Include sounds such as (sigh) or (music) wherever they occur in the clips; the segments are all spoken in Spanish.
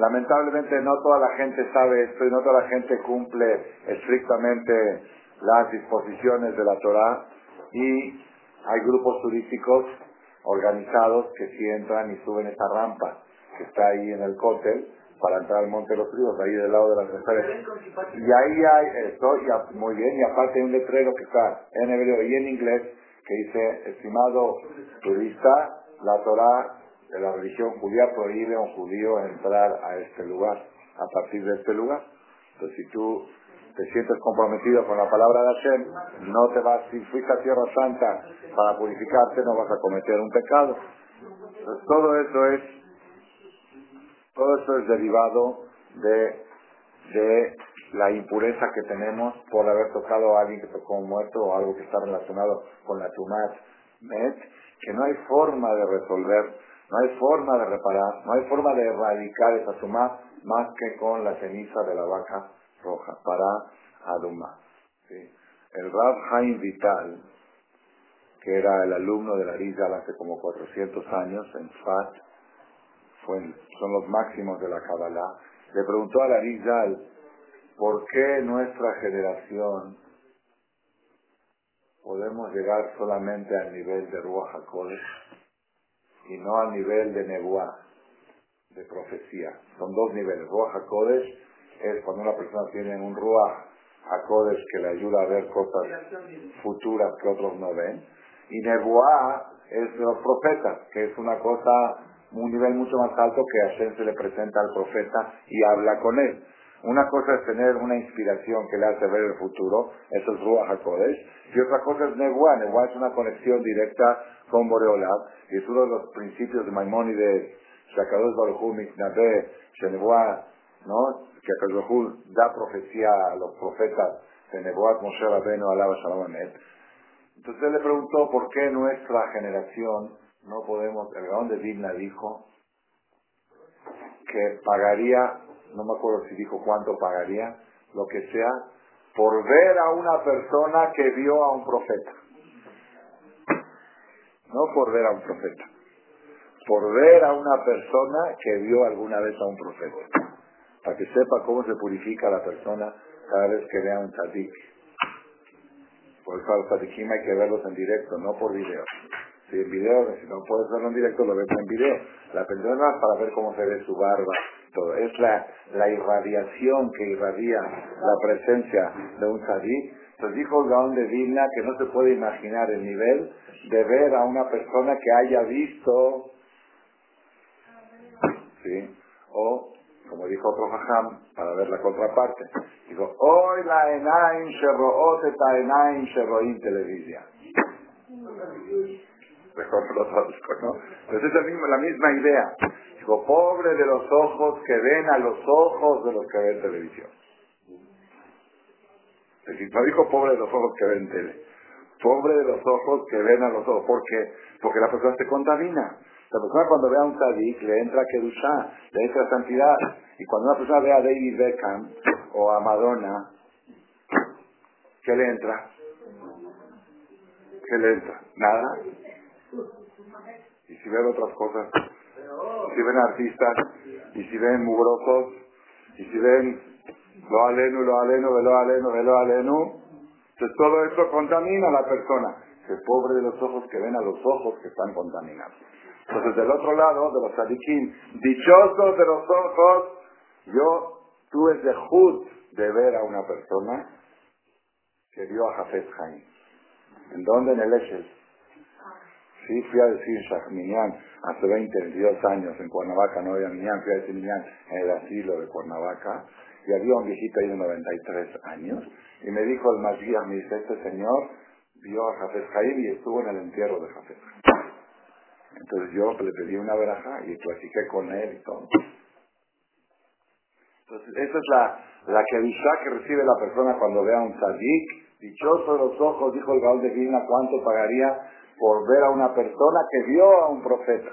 Lamentablemente no toda la gente sabe esto y no toda la gente cumple estrictamente las disposiciones de la Torah y hay grupos turísticos organizados que sí entran y suben esta rampa que está ahí en el cóctel para entrar al Monte de los Ríos, ahí del lado de las mujeres. Y ahí hay esto, y muy bien, y aparte hay un letrero que está en hebreo y en inglés que dice, estimado turista, la Torah de la religión judía prohíbe a un judío entrar a este lugar, a partir de este lugar. Entonces si tú te sientes comprometido con la palabra de Hashem, no te vas, si fuiste a Tierra Santa para purificarte, no vas a cometer un pecado. Entonces todo eso es todo eso es derivado de, de la impureza que tenemos por haber tocado a alguien que tocó un muerto o algo que está relacionado con la tumat, que no hay forma de resolver, no hay forma de reparar, no hay forma de erradicar esa tumat más que con la ceniza de la vaca roja para Aduma. El Rab Haim Vital, que era el alumno de la Rizal hace como 400 años en Fat, son los máximos de la Kabbalah, le preguntó a la Rizal, ¿por qué nuestra generación podemos llegar solamente al nivel de Ruach HaKodesh y no al nivel de Nebuah, de profecía? Son dos niveles. Ruach HaKodesh es cuando una persona tiene un Ruach HaKodesh que le ayuda a ver cosas futuras que otros no ven. Y Nebuah es los profetas, que es una cosa un nivel mucho más alto que Hashem se le presenta al profeta y habla con él. Una cosa es tener una inspiración que le hace ver el futuro, eso es Ruach HaKodesh, y otra cosa es Nebuah. Nebuah es una conexión directa con Boreolam, y es uno de los principios de Maimónides, Shakadosh Baruch Mitnabe, Shenebuah, ¿no? que Akadosh da profecía a los profetas de Nebuah, Moshe Rabbeinu, Alaba Shalom Entonces él le preguntó por qué nuestra generación no podemos, el Gaón de Vilna dijo que pagaría, no me acuerdo si dijo cuánto pagaría, lo que sea, por ver a una persona que vio a un profeta. No por ver a un profeta, por ver a una persona que vio alguna vez a un profeta. Para que sepa cómo se purifica la persona cada vez que vea un tzadik. Por eso a los tzadikim hay que verlos en directo, no por video. Si en video, si no puedes verlo en directo, lo ves en video. La persona para ver cómo se ve su barba, Es la, la irradiación que irradia la presencia de un sadí. Entonces dijo Gaón de Vilna que no se puede imaginar el nivel de ver a una persona que haya visto, ¿sí? O, como dijo otro jajam, para ver la contraparte, dijo, hoy la enaim sherroot eta enaim sherroim televisia mejor lo traduzco, ¿no? Entonces es la misma idea. Pobre de los ojos que ven a los ojos de los que ven televisión. Es decir, no dijo pobre de los ojos que ven tele. Pobre de los ojos que ven a los ojos. ¿Por qué? Porque la persona se contamina. La persona cuando ve a un tzadik le entra Kedushá, le entra santidad. Y cuando una persona ve a David Beckham o a Madonna, ¿qué le entra? ¿Qué le entra? Nada. Y si ven otras cosas, si ven artistas, y si ven mugrosos, y si ven lo aleno, lo aleno, velo aleno, velo aleno, entonces todo esto contamina a la persona. El pobre de los ojos que ven a los ojos que están contaminados. Entonces del otro lado, de los sadiquín, dichosos de los ojos, yo tuve de jud de ver a una persona que vio a Jafet Jaim. ¿En dónde? En el Echel. Sí, fui a decir Shahminyan hace 20, 22 años en Cuernavaca, no había Minyan, fui a decir Minyan en el asilo de Cuernavaca, y había un viejito ahí de 93 años, y me dijo el Mashiach, me dice, este señor vio a Jafet Jaim y estuvo en el entierro de Jafet Entonces yo le pedí una veraja y platiqué con él y todo. Entonces, esa es la, la que que recibe la persona cuando ve a un tzadik. Dichoso de los ojos, dijo el Gaul de Vilna, ¿cuánto pagaría por ver a una persona que vio a un profeta.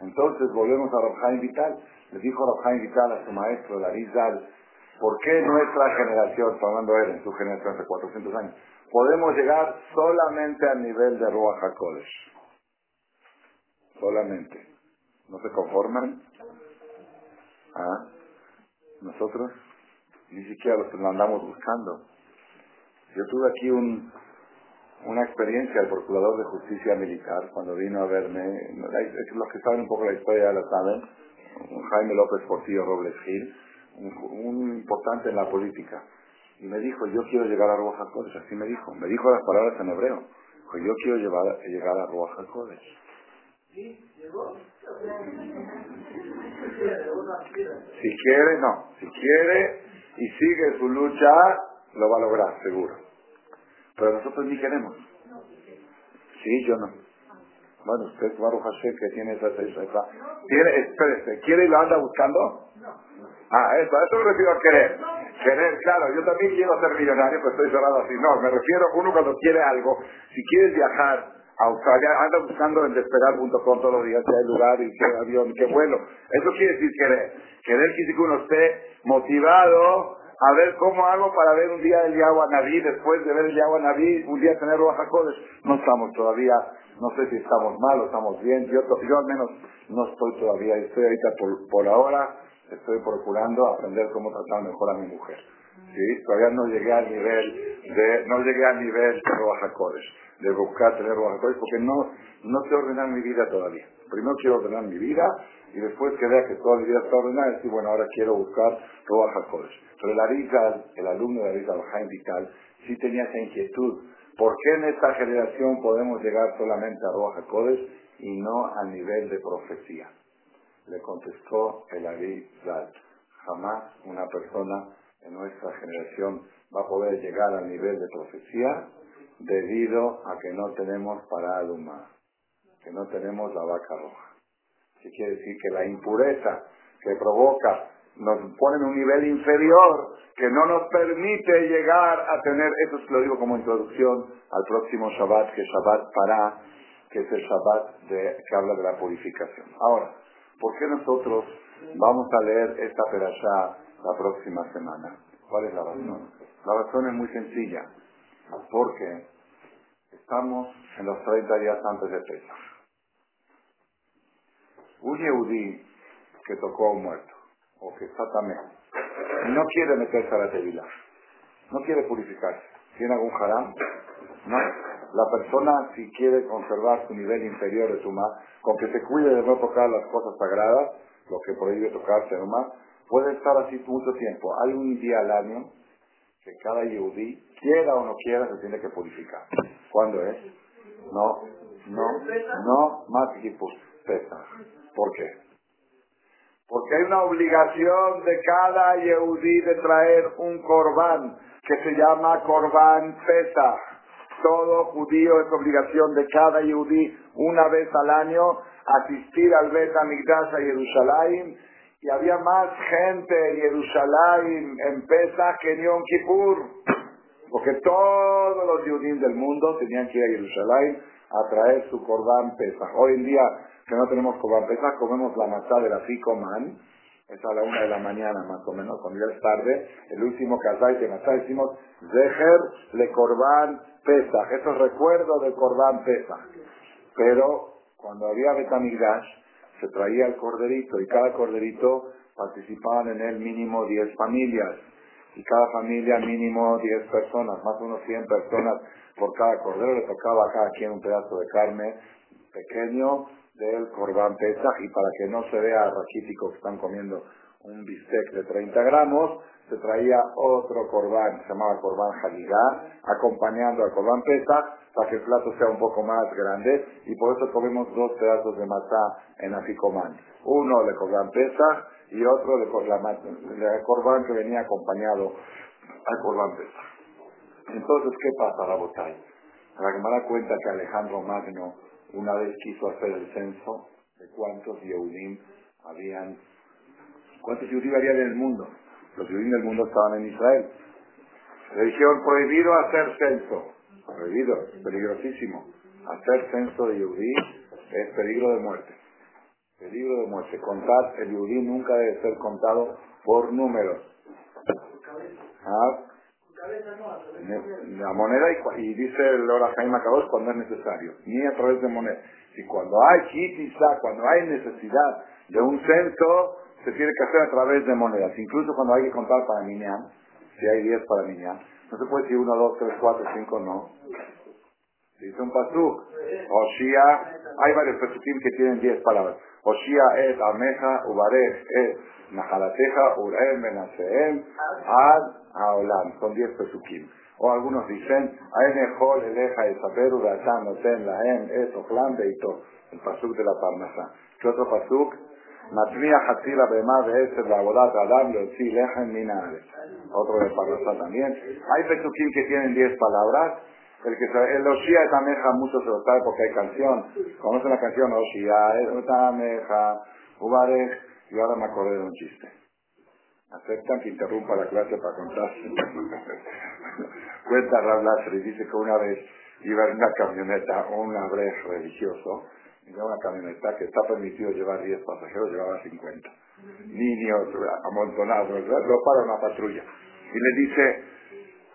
Entonces volvemos a Rabjaim Vital. Le dijo Rabjaim Vital a su maestro, Larizal, ¿por qué nuestra generación, está hablando él en su generación hace 400 años, podemos llegar solamente al nivel de Ruach HaKodesh? Solamente. ¿No se conforman? ¿Ah? Nosotros ni siquiera los andamos buscando. Yo tuve aquí un, una experiencia, el procurador de justicia militar, cuando vino a verme, los que saben un poco la historia ya la saben, Jaime López Portillo Robles Gil, un, importante en la política, y me dijo, yo quiero llegar a Ruach HaKodesh, así me dijo, me dijo las palabras en hebreo, dijo, yo quiero llevar, llegar a Ruach HaKodesh. Si quiere, no, si quiere y sigue su lucha, lo va a lograr, seguro. Pero nosotros ni queremos. Sí, yo no. Bueno, usted, Baruch Hashem, que tiene esa... esa ¿Tiene, espérese, ¿quiere y lo anda buscando? Ah, eso, a eso me refiero a querer. Querer, claro, yo también quiero ser millonario, pero estoy cerrado así. No, me refiero a uno cuando quiere algo. Si quieres viajar a Australia, anda buscando en despegar.com todos los días si hay lugar y qué avión, qué vuelo. Eso quiere decir querer. Querer quiere decir que uno esté motivado a ver cómo hago para ver un día el Yahweh Naví, después de ver el Yahweh Naví, un día tener Baja No estamos todavía, no sé si estamos mal o estamos bien, yo, yo al menos no estoy todavía, estoy ahorita por, por ahora, estoy procurando aprender cómo tratar mejor a mi mujer. ¿sí? Todavía no llegué al nivel de, no llegué al nivel de Baja de buscar tener Baja porque no, no sé ordenar mi vida todavía. Primero quiero ordenar mi vida y después que vea que toda mi vida está ordenada, decir, bueno, ahora quiero buscar Ruach HaKodesh. Pero el Arizal, el alumno de Arizal, Jaime Vital, sí tenía esa inquietud. ¿Por qué en esta generación podemos llegar solamente a Ruach HaKodesh y no al nivel de profecía? Le contestó el Arizal, jamás una persona en nuestra generación va a poder llegar al nivel de profecía debido a que no tenemos para Aluma, que no tenemos la vaca roja. ¿Qué quiere decir? Que la impureza que provoca nos pone en un nivel inferior que no nos permite llegar a tener, eso lo digo como introducción al próximo Shabbat, que es Shabbat para, que es el Shabbat de, que habla de la purificación. Ahora, ¿por qué nosotros vamos a leer esta perashá la próxima semana? ¿Cuál es la razón? La razón es muy sencilla, porque estamos en los 30 días antes de Pesach. Un Yehudí que tocó a un muerto, o que está también, no quiere meterse a la tevila, no quiere purificarse, tiene algún haram, no. La persona, si quiere conservar su nivel inferior de suma, con que se cuide de no tocar las cosas sagradas, lo que prohíbe tocarse nomás, puede estar así mucho tiempo. Hay un día al año que cada yehudí, quiera o no quiera, se tiene que purificar. ¿Cuándo es? No, no, no, más que pesa. ¿Por qué? Porque hay una obligación de cada Yehudí de traer un corbán que se llama corbán pesa. Todo judío es obligación de cada Yehudí una vez al año asistir al Bet Amigdash a Jerusalén y había más gente en Jerusalén en Pesach que en Yom Kippur. Porque todos los judíos del mundo tenían que ir a Jerusalén a traer su corbán Pesach. Hoy en día que no tenemos Corban Pesach, comemos la matzá de la Ficoman, es a la una de la mañana más o menos, cuando ya es tarde, el último kazay de matzá decimos Zeher le Corban Pesach, eso es del Corban Pesach. Pero cuando había Betamigdash, se traía el corderito y cada corderito participaban en él mínimo 10 familias. Y cada familia mínimo 10 personas, más o menos 100 personas por cada cordero, le tocaba a cada quien un pedazo de carne pequeño del Corbán Pesach y para que no se vea raquítico que están comiendo un bistec de 30 gramos, se traía otro corbán, se llamaba corbán Hagigá, acompañando al corbán Pesach para que el plato sea un poco más grande y por eso comemos dos pedazos de matzá en Aficomán. Uno de corbán Pesach y otro de, corbán que venía acompañado al corbán Pesach. Entonces, ¿qué pasa, Rabotay? Para que me da cuenta que Alejandro Magno una vez quiso hacer el censo de cuántos Yehudim habían, cuántos Yehudim había en el mundo. Los Yehudim del mundo estaban en Israel. Le dijeron, prohibido hacer censo. Prohibido, peligrosísimo. Hacer censo de Yehudí es peligro de muerte. Peligro de muerte. Contar el Yehudí nunca debe ser contado por números. ¿Ah? La moneda y, dice el Ora Jaime cuando es necesario, ni a través de moneda. Y cuando hay kitisa, cuando hay necesidad de un censo, se tiene que hacer a través de monedas. Incluso cuando hay que contar para niñar, si hay 10 para niñar, no se puede decir 1, 2, 3, 4, 5, no. Dice un pasuk. Oshia, hay varios pasukim que tienen 10 palabras. Oshia et ameja ubarej et nahalateja urem benaseem ad haolam. Son 10 pasukim. O algunos dicen, Aenehol eleja el saber uratan noten laem et ochlam beito. El pasuk de la parnasa. ¿Qué otro pasuk? Matria Hatila Bema Be'eser la bodat Adam Leotzi Lejen Minares. Otro de Parnasá también. Hay pesukim que tienen 10 palabras. El que sabe, el Oshia es Ameja, muchos se lo saben porque hay canción. Conocen la canción Oshia es Ameja, Ubarej. Y ahora me acordé de un chiste. Aceptan que interrumpa la clase para contar. (laughs) Cuenta Rablasri, dice que una vez iba en una camioneta un abrej religioso, y una camioneta que está permitido llevar 10 pasajeros, llevaba 50. Niños amontonados, lo para una patrulla. Y le dice,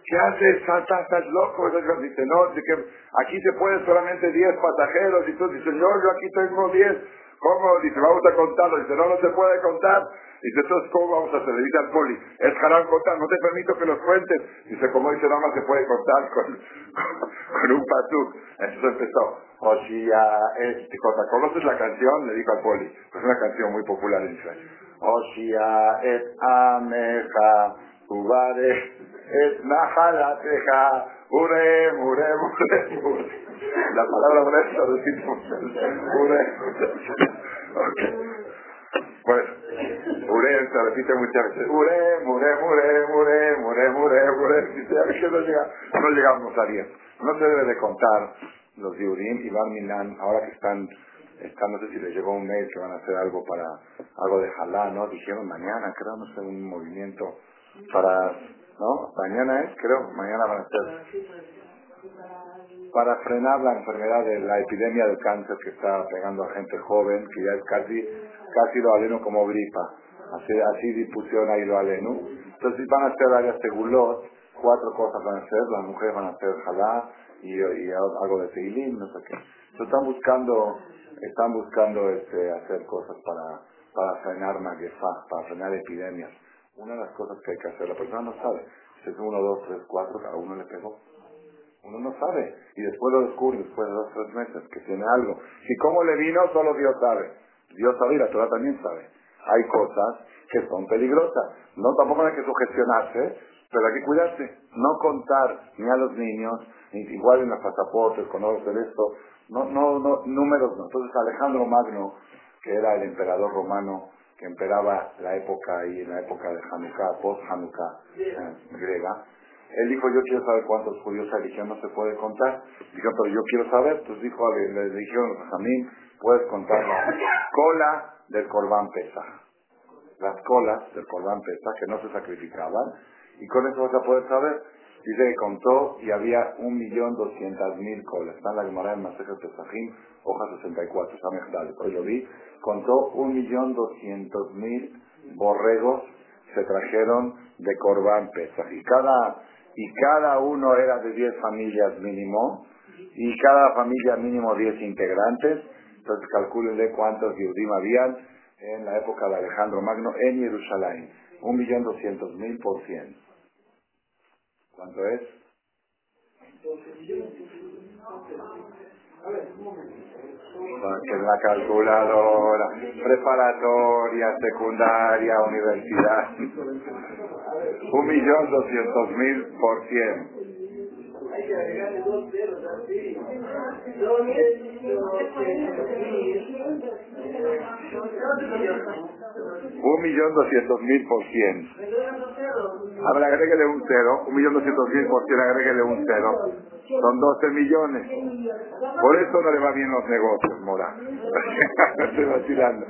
¿qué haces? ¿Estás, estás loco? Dice, no, dice aquí se puede solamente 10 pasajeros. Y tú dices, señor, yo aquí tengo 10. ¿Cómo? Dice, vamos a contarlo. Dice, no, no se puede contar. Dice, entonces, ¿cómo vamos a hacer? Dice al poli, es contar, no te permito que los cuentes. Dice, como dice, nada más se puede contar con, (laughs) con, un pasú. Entonces empezó, Oshia es, ¿conoces la canción? Le dijo al poli, es una canción muy popular en Israel. Oshia es ameja, ubare es nahalateja, urem, urem, urem, urem. La palabra lo decimos. Urem, urem. Bueno, Urem se repite muchas veces. Urem, Urem, Urem, Urem, Urem, Urem, Urem. Dice, a veces no, llega, no llegamos a 10. No se debe de contar los Diurim y Bar Minan, ahora que están, están, no sé si les llegó un mail que van a hacer algo para, algo de Jalá, ¿no? Dijeron mañana, creo, no sé, un movimiento para, ¿no? Mañana es, creo, mañana van a hacer para frenar la enfermedad de la epidemia de cáncer que está pegando a gente joven, que ya es casi, casi lo aleno como gripa. Así, así ahí lo aleno. Entonces van a hacer varias segulot, cuatro cosas van a hacer, las mujeres van a hacer jalá y, algo de teilim, no sé qué. Entonces están buscando, están buscando este, hacer cosas para, para frenar maguefa, para frenar epidemias. Una de las cosas que hay que hacer, la persona no sabe, si es uno, dos, tres, cuatro, cada uno le pegó. Uno no sabe. Y después lo descubre, después de dos o tres meses, que tiene algo. Y cómo le vino, solo Dios sabe. Dios sabe y la Torah también sabe. Hay cosas que son peligrosas. No, tampoco hay que sugestionarse, pero hay que cuidarse. No contar ni a los niños, ni igual en los pasaportes, con oro esto. No, no, no, números no. Entonces Alejandro Magno, que era el emperador romano, que emperaba la época y en la época de Hanukkah, post Hanukkah eh, griega, él dijo, yo quiero saber cuántos judíos hay. Dijeron, no se puede contar. Dijo, pero yo quiero saber. Entonces dijo, le dijeron Jamín, puedes contar la cola del corbán pesa. Las colas del corbán pesa que no se sacrificaban. Y con eso vas a poder saber. Dice que contó y había un millón doscientas mil colas. Está en la Gemara en Masejet Pesajim, hoja 64, Samech Pero yo vi, contó un millón doscientos mil borregos se trajeron de Corbán Pesaj. Y cada y cada uno era de 10 familias mínimo, y cada familia mínimo 10 integrantes, entonces calcúlenle cuántos Yehudim habían en la época de Alejandro Magno en Jerusalén. Un millón doscientos mil por cien. ¿Cuánto es? Que la calculadora, preparatoria, secundaria, universidad. (laughs) Un millón doscientos mil por cien. Un millón doscientos mil por cien. Ahora agréguele un cero. Un millón doscientos mil por cien, agréguele un cero. Son 12 millones. Por eso no le va bien los negocios, Mora. (laughs) Estoy vacilando.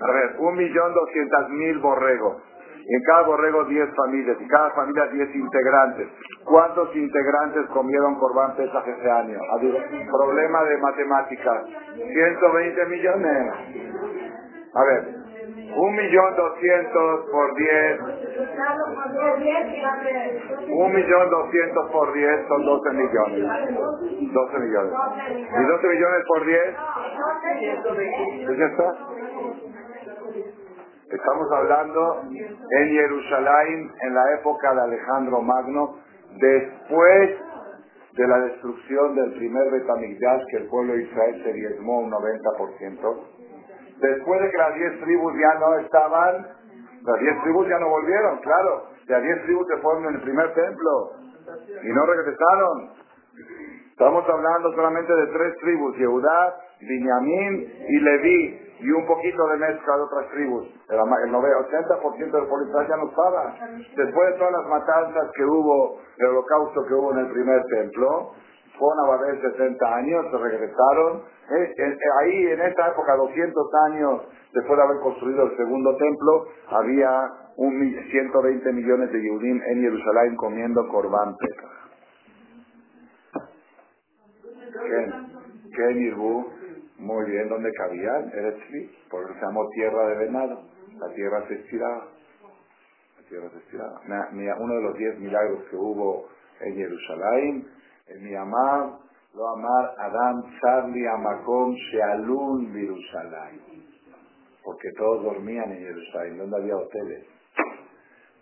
A ver, un millón doscientas mil borregos. En cada borrego 10 familias, y cada familia 10 integrantes. ¿Cuántos integrantes comieron Corbán Pesaj ese año? Problema de matemáticas. 120 millones. A ver, Un millón doscientos por diez. Un millón doscientos por diez son doce millones. Doce millones. ¿Y doce millones por diez? ¿Es está? Estamos hablando en Jerusalén en la época de Alejandro Magno, después de la destrucción del primer Betamigdash, que el pueblo de Israel se diezmó un 90%. Después de que las diez tribus ya no estaban, las diez tribus ya no volvieron, claro. Las diez tribus se fueron en el primer templo y no regresaron. Estamos hablando solamente de tres tribus, Yehudá, Binyamin y Leví, y un poquito de mezcla de otras tribus. El, el 80% del pueblo ya no estaba. Después de todas las matanzas que hubo, el holocausto que hubo en el primer templo, fueron a Babel 60 años, se regresaron. Eh, eh, ahí, en esta época, 200 años después de haber construido el segundo templo, había un, 120 millones de Yehudim en Jerusalén comiendo corbán pesca. Ken Irbu, muy bien, donde cabían, era porque se llamó tierra de venado. La tierra se estiraba. La tierra se estiraba. Uno de los diez milagros que hubo en Jerusalén, mi amar, lo amar Adam Charlie Amakom Shealun Jerusalén. Porque todos dormían en Jerusalén, donde había hoteles.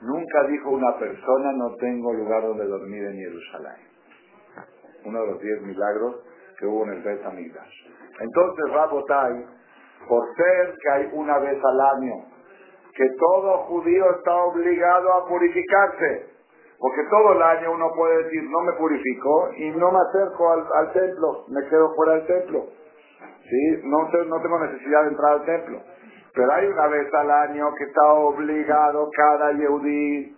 Nunca dijo una persona, no tengo lugar donde dormir en Jerusalén. Uno de los diez milagros que hubo en el Bet Amidash. Entonces, Rabotai, por ser que hay una vez al año, que todo judío está obligado a purificarse, porque todo el año uno puede decir, no me purifico y no me acerco al, templo, me quedo fuera del templo. ¿Sí? No, no tengo necesidad de entrar al templo. Pero hay una vez al año que está obligado cada yehudí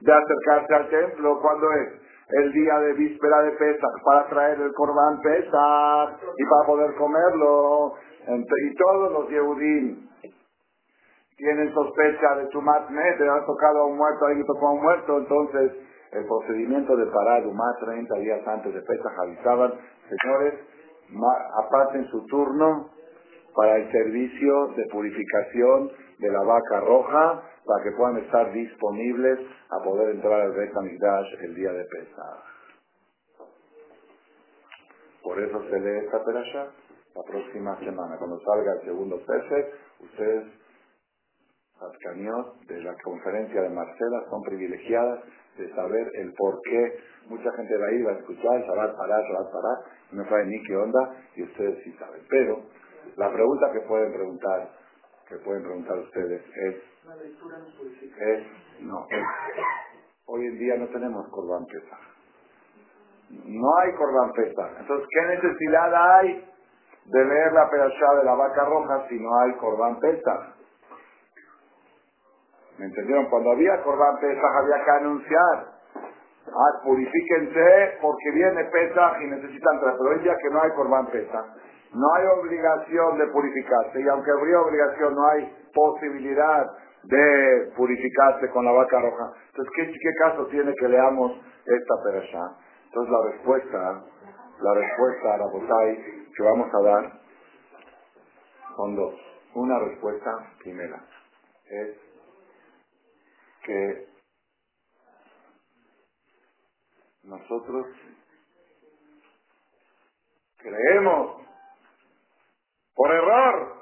de acercarse al templo. ¿Cuándo es? el día de víspera de Pesach para traer el corbán Pesach y para poder comerlo. Y todos los Yehudim tienen sospecha de su matme, te han tocado a un muerto, alguien tocó a un muerto, entonces el procedimiento de parar más 30 días antes de Pesach avisaban, señores, aparten su turno para el servicio de purificación de la vaca roja para que puedan estar disponibles a poder entrar al Beit el día de Pesach. Por eso se lee esta perasha la próxima semana. Cuando salga el segundo Pesach, ustedes, las de la conferencia de Marcela, son privilegiadas de saber el por qué. Mucha gente va a ir, va a escuchar, parar, va a parar, no saben ni qué onda, y ustedes sí saben. Pero la pregunta que pueden preguntar, que pueden preguntar ustedes es, es no, hoy en día no tenemos Corban Pesach. No hay Corban Pesach. Entonces, ¿qué necesidad hay de leer la perashá de la vaca roja si no hay Corban Pesach? ¿Me entendieron? Cuando había Corban Pesach había que anunciar. Ah, purifíquense porque viene Pesach y necesitan traer. Pero día que no hay Corban Pesach, no hay obligación de purificarse. Y aunque habría obligación, no hay posibilidad de purificarse con la vaca roja. Entonces, ¿qué, caso tiene que leamos esta perashá? Entonces, la respuesta, la respuesta a la botay que vamos a dar son dos. Una respuesta primera es que nosotros creemos por error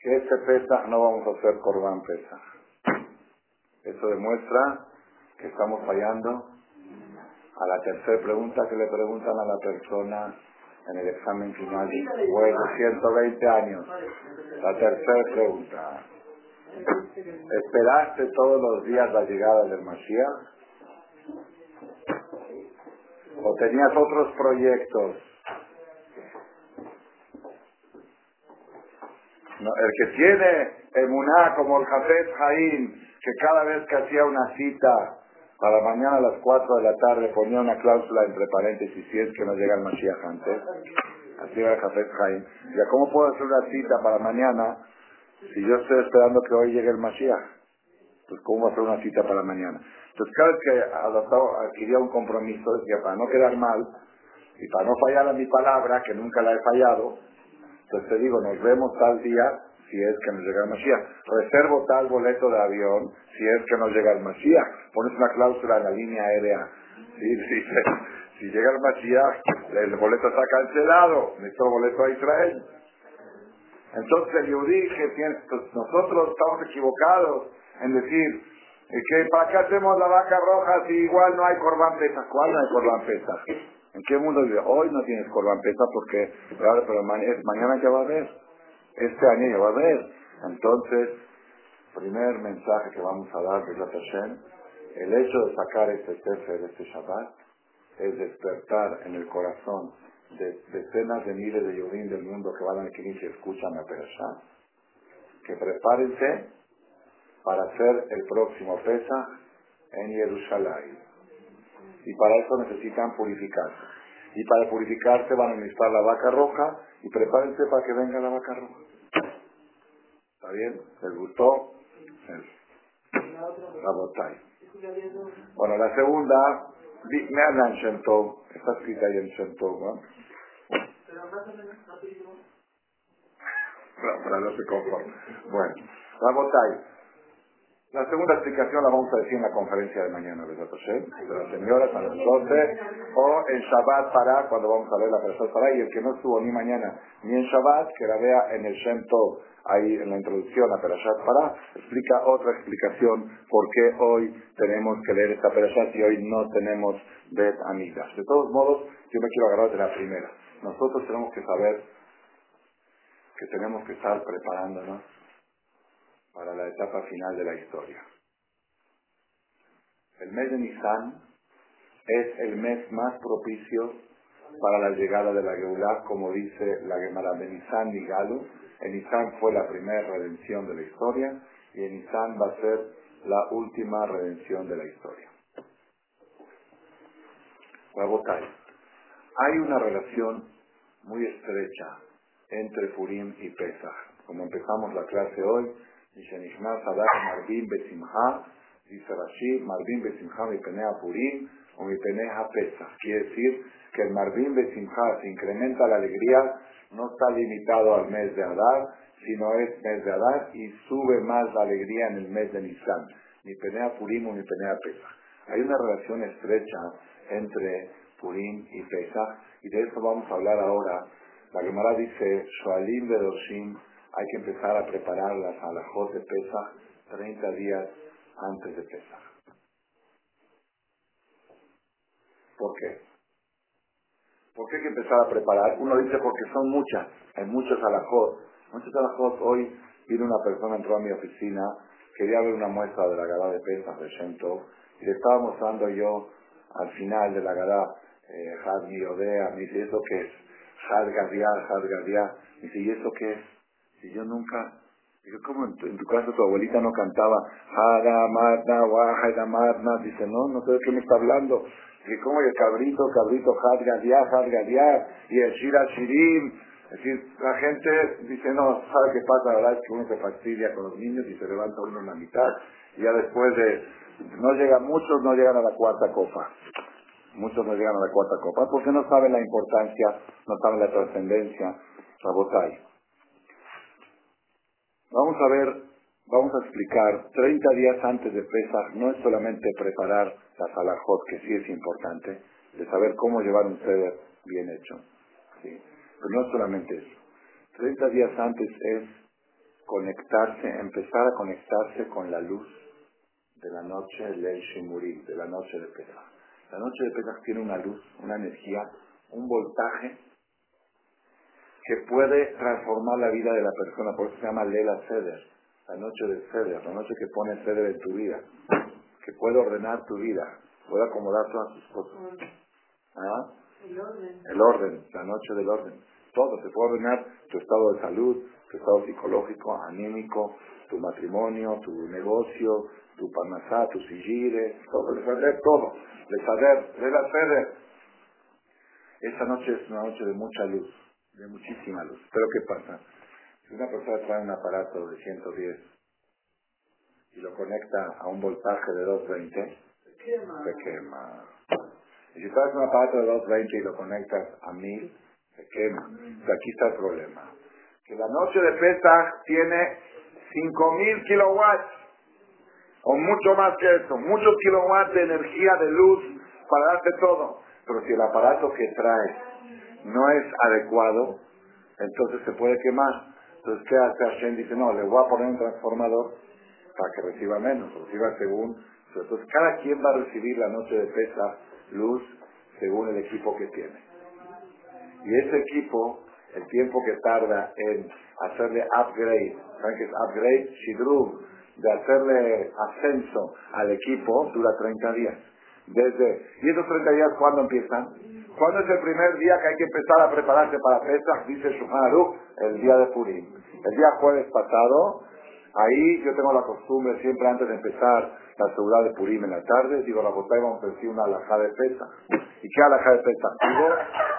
que este pesa no vamos a hacer Corban pesa. Eso demuestra que estamos fallando a la tercera pregunta que le preguntan a la persona en el examen final después de 120 años. La tercera pregunta. ¿Esperaste todos los días la llegada del Mashiach? ¿O tenías otros proyectos el que tiene emuná como el Jafet Jaim, que cada vez que hacía una cita para mañana a las 4 de la tarde ponía una cláusula entre paréntesis si es que no llega el Mashiach antes. Así era el Jafet Jaim. Ya, ¿cómo puedo hacer una cita para mañana si yo estoy esperando que hoy llegue el Mashiach? Entonces, ¿cómo hacer una cita para mañana? Entonces, cada vez que adoptaba, adquiría un compromiso, decía, para no quedar mal y para no fallar a mi palabra, que nunca la he fallado, entonces te digo, nos vemos tal día, si es que no llega el Mashiach. Reservo tal boleto de avión si es que no llega el Mashiach. Pones una cláusula en la línea aérea. Sí, sí, (laughs) si llega el Mashiach, el boleto está cancelado. Necesito boleto a Israel. Entonces el Yudí que pues, nosotros estamos equivocados en decir eh, que para qué hacemos la vaca roja si igual no hay corbán pesa. ¿Cuál no hay corbán pesa? ¿En qué mundo vive? Hoy no tienes corbán pesa porque, claro, pero mañana ya va a haber. Este año ya va a haber. Entonces, primer mensaje que vamos a dar de Hashem, el hecho de sacar este de este Shabbat, es despertar en el corazón de decenas de miles de Yodim del mundo que van a adquirir y escuchan a Perashá, que prepárense para hacer el próximo Pesach en Jerusalén. Y para eso necesitan purificarse. Y para purificarse van a necesitar la vaca roja y prepárense para que venga la vaca roja. ¿Está bien? ¿Les gustó? La botella. Bueno, la segunda, me Shentov, está escrita ahí en Shentov, ¿no? Para no se conforme. Bueno, la botella. La segunda explicación la vamos a decir en la conferencia de mañana, de las señoras a las 12, o en Shabbat para, cuando vamos a ver la persona para, y el que no estuvo ni mañana ni en Shabbat, que la vea en el Shem ahí en la introducción a Perashat para, explica otra explicación por qué hoy tenemos que leer esta Perashat y hoy no tenemos Bet Amigas. De todos modos, yo me quiero agarrar de la primera. Nosotros tenemos que saber que tenemos que estar preparándonos para la etapa final de la historia. El mes de Nisan es el mes más propicio para la llegada de la Geulah, como dice la Gemara de Nisan y Galo. En Nisan fue la primera redención de la historia y en Nisan va a ser la última redención de la historia. Hay una relación muy estrecha entre Purim y Pesach. Como empezamos la clase hoy, Mishenishmat Sadat Marvin Besimha, dice Rashi, Marvin Besimha Mipenea Purim o Mipenea Pesach. Quiere decir que el Marvin Besimha se incrementa la alegría, no está limitado al mes de Adar, sino es mes de Adar y sube más la alegría en el mes de Nisan. Mipenea Purim o Mipenea Pesach. Hay una relación estrecha entre Purim y Pesach y de eso vamos a hablar ahora. La Gemara dice, Shoalim Bedoshim hay que empezar a preparar las alajot de Pesach 30 días antes de Pesach. ¿Por qué? ¿Por qué hay que empezar a preparar? Uno dice porque son muchas, hay muchos alajot. Muchos alajot, hoy vino una persona, entró a mi oficina, quería ver una muestra de la gada de Pesach de Shento, y le estaba mostrando yo al final de la gada, eh, Had Odea, me dice, ¿eso qué es? Had Gadia, Had. Me dice, ¿y eso qué es? Y yo nunca, digo, ¿cómo en tu, casa tu abuelita no cantaba Hada, Marna, Wahada, Marna? Dice, no, no sé de qué me está hablando. Dice, ¿cómo el cabrito, cabrito, Hadgadia, Hadgadia, y el Shira Shirim? Es decir, la gente dice, no, ¿sabe qué pasa? La verdad es que uno se fastidia con los niños y se levanta uno en la mitad. Y ya después de, no llegan, muchos no llegan a la cuarta copa. Muchos no llegan a la cuarta copa porque no saben la importancia, no saben la trascendencia. Rabotai. Vamos a ver, vamos a explicar, 30 días antes de Pesach no es solamente preparar la salajot, que sí es importante, de saber cómo llevar un ceder bien hecho. Pero no es solamente eso. 30 días antes es conectarse, empezar a conectarse con la luz de la noche del Shimuri, de la noche de Pesach. La noche de Pesach tiene una luz, una energía, un voltaje que puede transformar la vida de la persona. Por eso se llama Lela Seder, la noche del Seder, la noche que pone Seder en tu vida, que puede ordenar tu vida, puede acomodar todas tus cosas. ¿Ah? El orden. El orden, la noche del orden. Todo, se puede ordenar tu estado de salud, tu estado psicológico, anímico, tu matrimonio, tu negocio, tu panasá, tu sigire, todo, el saber, todo, el saber, Lela Seder. Esa noche es una noche de mucha luz de muchísima luz. Pero ¿qué pasa? Si una persona trae un aparato de 110 y lo conecta a un voltaje de 220, se quema. Y si traes un aparato de 220 y lo conectas a 1000, se quema. aquí está el problema. que la noche de Pesach tiene 5000 kilowatts, o mucho más que eso, muchos kilowatts de energía de luz para darte todo. Pero si el aparato que trae no es adecuado, entonces se puede quemar. Entonces, ¿qué hace Hashem? Dice, no, le voy a poner un transformador para que reciba menos, reciba según. Entonces, cada quien va a recibir la noche de pesa luz según el equipo que tiene. Y ese equipo, el tiempo que tarda en hacerle upgrade, ¿saben qué es upgrade? Shidrug, de hacerle ascenso al equipo, dura 30 días. Desde, ¿Y esos 30 días cuándo empiezan? ¿Cuándo es el primer día que hay que empezar a prepararse para Pesach? Dice Shulchan el día de Purim. El día jueves pasado, ahí yo tengo la costumbre siempre antes de empezar la seguridad de Purim en la tarde, digo, la botella vamos a decir una alajá de pesa. ¿Y qué alajá de pesa? Digo,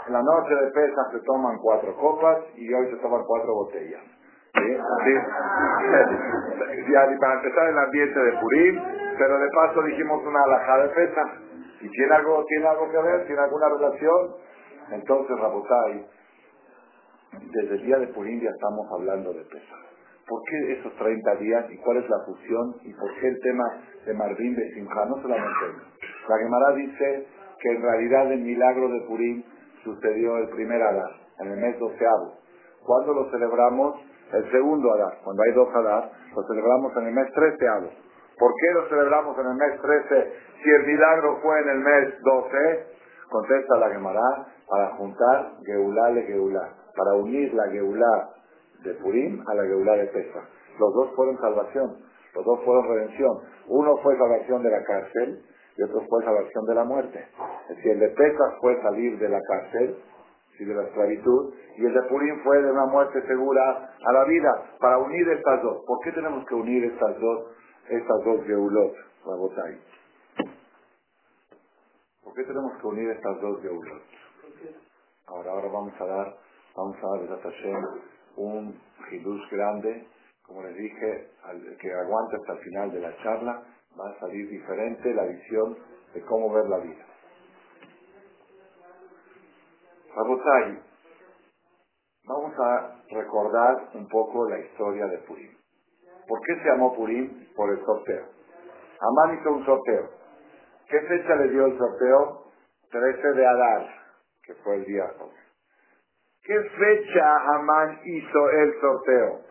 en la noche de pesa se toman cuatro copas y hoy se toman cuatro botellas. ¿Sí? (laughs) Para empezar el ambiente de Purim, pero de paso dijimos una alajá de pesa. ¿Y tiene algo, tiene algo que ver? ¿Tiene alguna relación? Entonces, Rabotai, desde el día de Purim ya estamos hablando de pesa. ¿Por qué esos 30 días y cuál es la fusión y por qué el tema de Marvin de Simcha? No solamente eso. La Gemara dice que en realidad el milagro de Purim sucedió el primer Adar, en el mes doceavo. ¿Cuándo lo celebramos? El segundo Adar. Cuando hay dos Adar, lo celebramos en el mes treceavo. ¿Por qué lo celebramos en el mes 13 si el milagro fue en el mes 12? Contesta la Gemara, para juntar Geulá le Geulá, para unir la Geulá de Purim a la Geulá de Pesa. Los dos fueron salvación, los dos fueron redención. Uno fue salvación de la cárcel y otro fue salvación de la muerte. Es decir, el de Pesach fue salir de la cárcel, y de la esclavitud, y el de Purim fue de una muerte segura a la vida, para unir estas dos. ¿Por qué tenemos que unir estas dos, estas dos Geulot, Rabotai? ¿Por qué tenemos que unir estas dos Geulot? Ahora, ahora vamos a dar, vamos a dar Hashem un hidush grande, como les dije, que aguante hasta el final de la charla, va a salir diferente la visión de cómo ver la vida. Rabotai, vamos a recordar un poco la historia de Purim. ¿Por qué se llamó Purim? Por el sorteo. Amán hizo un sorteo. ¿Qué fecha le dio el sorteo? 13 de Adar, que fue el día ¿Qué fecha Amán hizo el sorteo?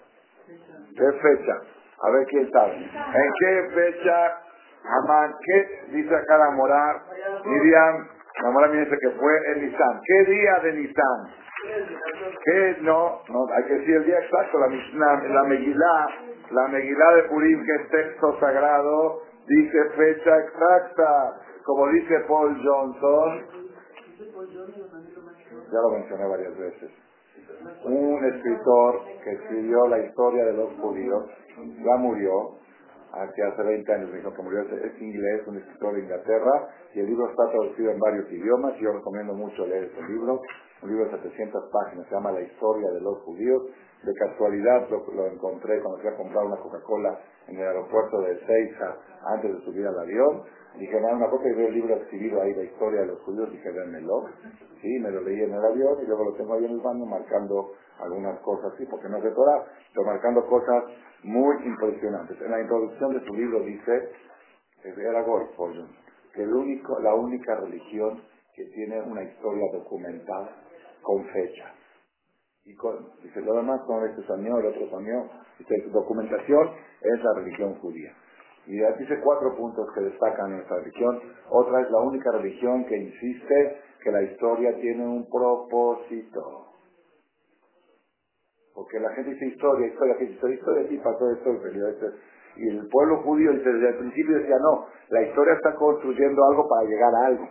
¿Qué fecha? A ver quién sabe. ¿En qué fecha Amán? ¿Qué dice acá la Mora? Miriam, la me dice que fue en Nisan. ¿Qué día de Nisan? ¿Qué? No, no, hay que decir el día exacto. La, la, la Megilá, la Megilá de Purim, que es texto sagrado, dice fecha exacta. Como dice Paul Johnson, ya lo mencioné varias veces. Un escritor que escribió la historia de los judíos, ya murió, hace, hace 20 años me dijo que murió, es inglés, un escritor de Inglaterra, y el libro está traducido en varios idiomas, y yo recomiendo mucho leer este libro, un libro de 700 páginas, se llama La historia de los judíos, de casualidad lo, encontré cuando fui a comprar una Coca-Cola en el aeropuerto de Seiza antes de subir al avión, Dije, no, una cosa y veo el libro escribido ahí, la historia de los judíos, dije, véanmelo. Sí, me lo leí en el avión y luego lo tengo ahí en el baño marcando algunas cosas, sí, porque no de Torah, pero marcando cosas muy impresionantes. En la introducción de su libro dice, era Goy, que el único, la única religión que tiene una historia documentada con fecha. Y con, dice, lo demás con este soñó, el otro soñó. Dice, documentación es la religión judía. Y dice cuatro puntos que destacan en esta religión. Otra es la única religión que insiste que la historia tiene un propósito. Porque la gente dice historia, historia, que historia, historia, sí pasó esto, el Y el pueblo judío desde el principio decía, no, la historia está construyendo algo para llegar a algo.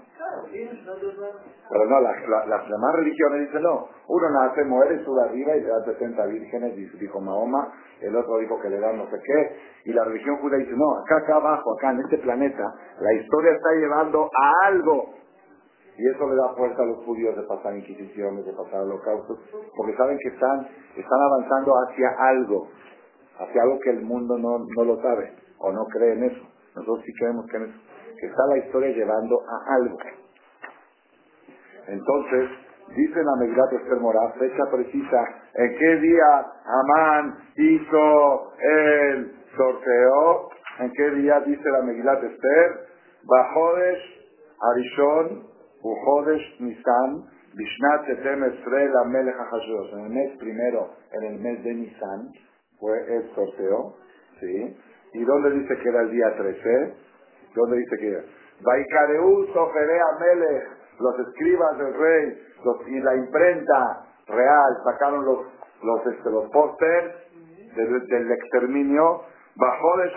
Pero no, las, demás religiones dicen no. Uno nace, muere, sube arriba y le da 60 vírgenes, dijo Mahoma. El otro dijo que le dan no sé qué. Y la religión judía dice no, acá, acá abajo, acá en este planeta, la historia está llevando a algo. Y eso le da fuerza a los judíos de pasar inquisiciones, de pasar holocaustos, porque saben que están, están avanzando hacia algo, hacia algo que el mundo no, no lo sabe o no cree en eso. Nosotros sí creemos que, está la historia llevando a algo. Entonces, Dice la Megilat Esther Morá, fecha precisa, en qué día Amán hizo el sorteo, en qué día dice la Megilat Esther, Bajodesh Arishon, Nisan, Bishnat En el mes primero, en el mes de Nisan, fue el sorteo, ¿sí? ¿Y dónde dice que era el día 13? ¿Dónde dice que era? Vaikareu Sofere Amelech, los escribas del rey y la imprenta real sacaron los los, los pósters del, exterminio. Bajó de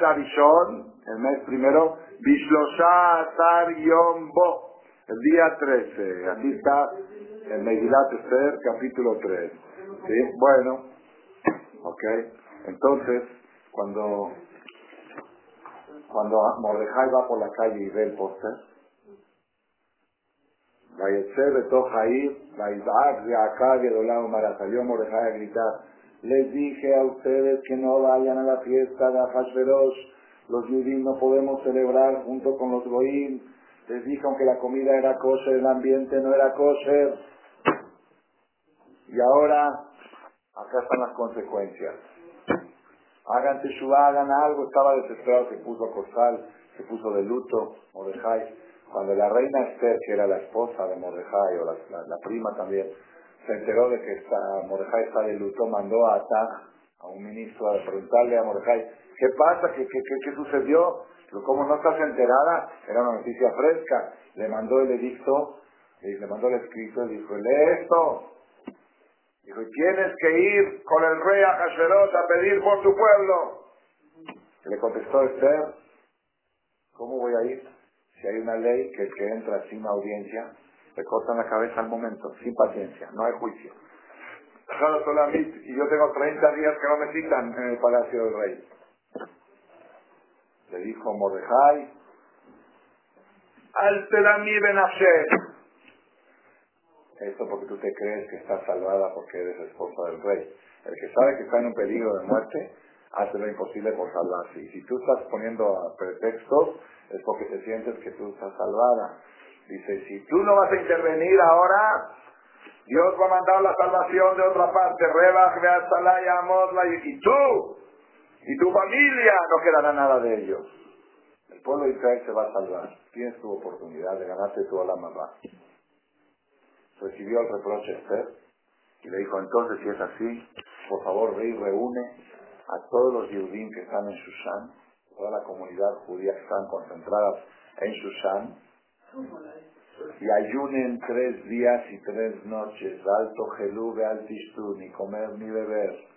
el mes primero, Bishlosha Atar Yom Bo, el día 13. Aquí está el Megilat Esther, capítulo 3. ¿Sí? Bueno, ok. Entonces, cuando, cuando Mordejai va por la calle y ve el póster, salió Mordejai a gritar, les dije a ustedes que no vayan a la fiesta de Ahashverosh, los judíos no podemos celebrar junto con los goim, les dije aunque la comida era kosher, el ambiente no era kosher, y ahora acá están las consecuencias. Hagan teshuva, hagan algo, estaba desesperado, se puso costal, se puso de luto, Mordejai. Cuando la reina Esther, que era la esposa de Mordejai, o la, prima también, se enteró de que está, Mordejai está de luto, mandó a Atag, a un ministro, a preguntarle a Mordejai, ¿qué pasa? ¿Qué, qué, qué, sucedió? Pero como no estás enterada, era una noticia fresca. Le mandó el edicto, le mandó el escrito, y dijo, lee esto. Dijo, tienes que ir con el rey a Hasherot a pedir por tu pueblo. le contestó Esther, ¿cómo voy a ir? Si hay una ley que el que entra sin audiencia, le cortan la cabeza al momento, sin paciencia, no hay juicio. Y yo tengo 30 días que no me citan en el palacio del rey. Le dijo Mordejai, al Telami Esto porque tú te crees que estás salvada porque eres esposa del rey. El que sabe que está en un peligro de muerte, hace lo imposible por salvarse. Y si tú estás poniendo pretextos, es porque te sientes que tú estás salvada. Dice, si tú no vas a intervenir ahora, Dios va a mandar la salvación de otra parte. Rebach, Beatzalaya, Amosla, y tú, y tu familia, no quedará nada de ellos. El pueblo de Israel se va a salvar. Tienes tu oportunidad de ganarte tu mamá. Recibió el reproche Esther y le dijo, entonces si es así, por favor ve reúne a todos los Yehudim que están en Shushan, toda la comunidad judía que están concentradas en Shushan, y ayunen tres días y tres noches, alto gelú, altishtu, ni comer ni beber.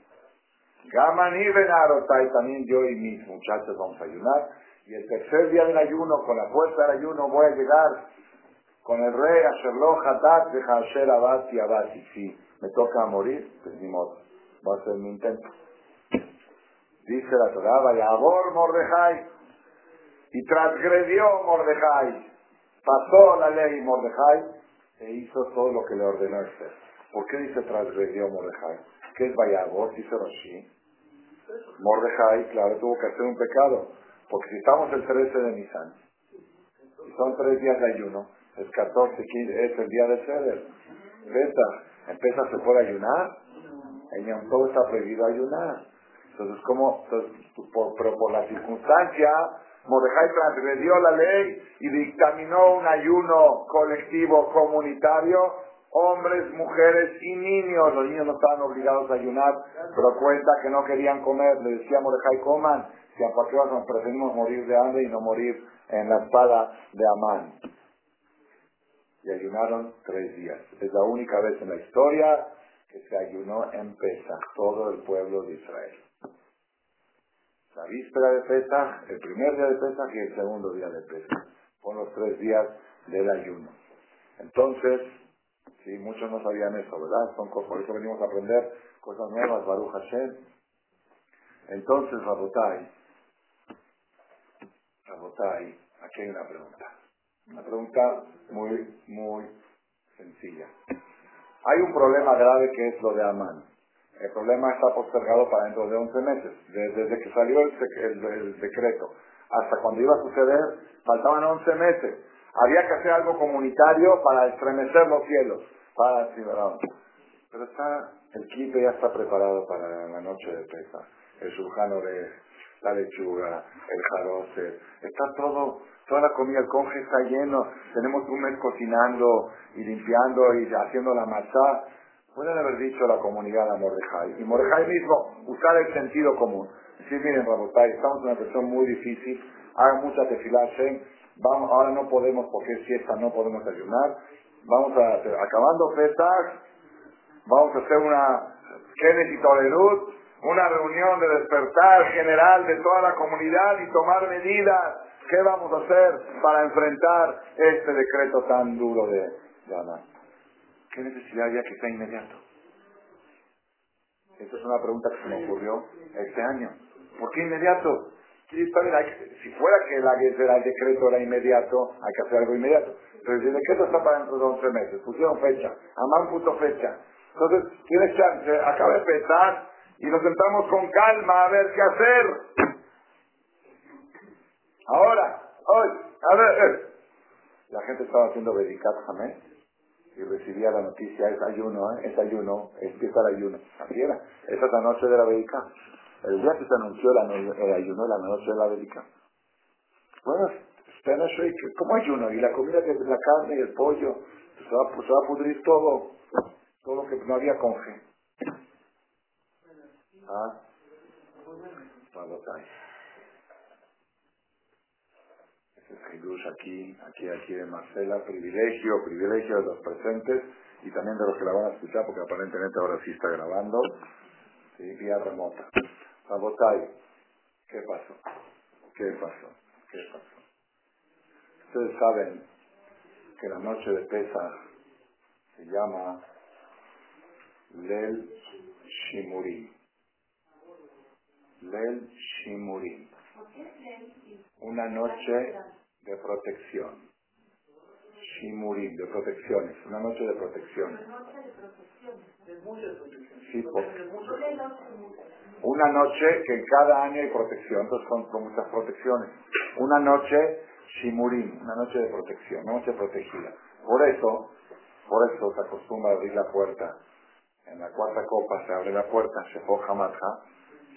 Gaman y también yo y mis muchachos vamos a ayunar. Y el tercer día del ayuno, con la fuerza del ayuno, voy a llegar con el rey Asherlo Hatat de Hasher Abad y. Y si me toca morir, pues ni modo, va a ser mi intento. Dice la Torah, Vayabor Mordejai. Y transgredió Mordejai. Pasó la ley Mordejai e hizo todo lo que le ordenó Esther. ¿Por qué dice transgredió Mordejai? ¿Qué es Vayabor? Dice Rashi. Mordejai, claro, tuvo que hacer un pecado. Porque si estamos el 13 de Nisan, y son tres días de ayuno, es 14, 15, es el día de Seder. Empieza, empieza se puede ayunar. En todo está prohibido ayunar. Entonces, como, por, pero por la circunstancia, Mordejai transgredió la ley y dictaminó un ayuno colectivo comunitario, hombres, mujeres y niños. Los niños no estaban obligados a ayunar, pero cuenta que no querían comer. Le decía Mordejai, coman, si a partir nos preferimos morir de hambre y no morir en la espada de Amán. Y ayunaron tres días. Es la única vez en la historia que se ayunó en Pesa, todo el pueblo de Israel la víspera de Pesach, el primer día de Pesach y el segundo día de Pesach. Son los tres días del ayuno. Entonces, sí, muchos no sabían eso, ¿verdad? Son, por eso venimos a aprender cosas nuevas, Baruch Hashem. Entonces, Rabotai, Rabotai, aquí hay una pregunta. Una pregunta muy, muy sencilla. Hay un problema grave que es lo de Amán. El problema está postergado para dentro de 11 meses. Desde, que salió el, decreto hasta cuando iba a suceder, faltaban 11 meses. Había que hacer algo comunitario para estremecer los cielos. Para Cimarón. Pero está, el kipe ya está preparado para la noche de pesa. El surjano de la lechuga, el jaroce, está todo, toda la comida, el conje está lleno. Tenemos un mes cocinando y limpiando y haciendo la masa. Pueden haber dicho la comunidad a Mordejai. Y Mordejai mismo, usar el sentido común. Decir, miren, Rabotay, estamos en una situación muy difícil, hagan mucha tefilaje, vamos, ahora no podemos porque es fiesta, no podemos ayunar, vamos a hacer, acabando Pesach, vamos a hacer una Kenneth y Tolerut, una reunión de despertar general de toda la comunidad y tomar medidas. ¿Qué vamos a hacer para enfrentar este decreto tan duro de, de ¿Qué necesidad había que sea inmediato? Esta es una pregunta que se me ocurrió este año. ¿Por qué inmediato? si fuera que la, el decreto era inmediato, hay que hacer algo inmediato. Pero el decreto está para dentro de 11 meses, pusieron fecha, Amán puso fecha. Entonces, tienes chance, acaba de empezar y nos sentamos con calma a ver qué hacer. Ahora, hoy, a ver, eh. la gente estaba haciendo Bedicat Jamé y recibía la noticia, es ayuno, ¿eh? es ayuno, empieza el ayuno. Así era, esa es la noche de la Bedicat. El día que se anunció el ayuno, la noche de la Bedicat. Bueno, ¿cómo ayuno? Y la comida, que la carne y el pollo, se va, se va a pudrir todo, todo lo que no había conge. ¿Ah? Ese es aquí, aquí, aquí de Marcela, privilegio, privilegio de los presentes y también de los que la van a escuchar porque aparentemente ahora sí está grabando. Sí, vía remota. Sabotay, ¿qué pasó? ¿Qué pasó? ¿Qué pasó? Ustedes saben que la noche de Pesach se llama Lel Shimurim. Lel Shimurim. Una noche de protección. Shimurim, de protecciones. Una noche de protección. Sí, una noche que cada año hay protección, entonces con, muchas protecciones. Una noche Shimurim, una noche de protección, una noche protegida. Por eso, por eso se acostumbra a abrir la puerta. En la cuarta copa se abre la puerta, se foja matja,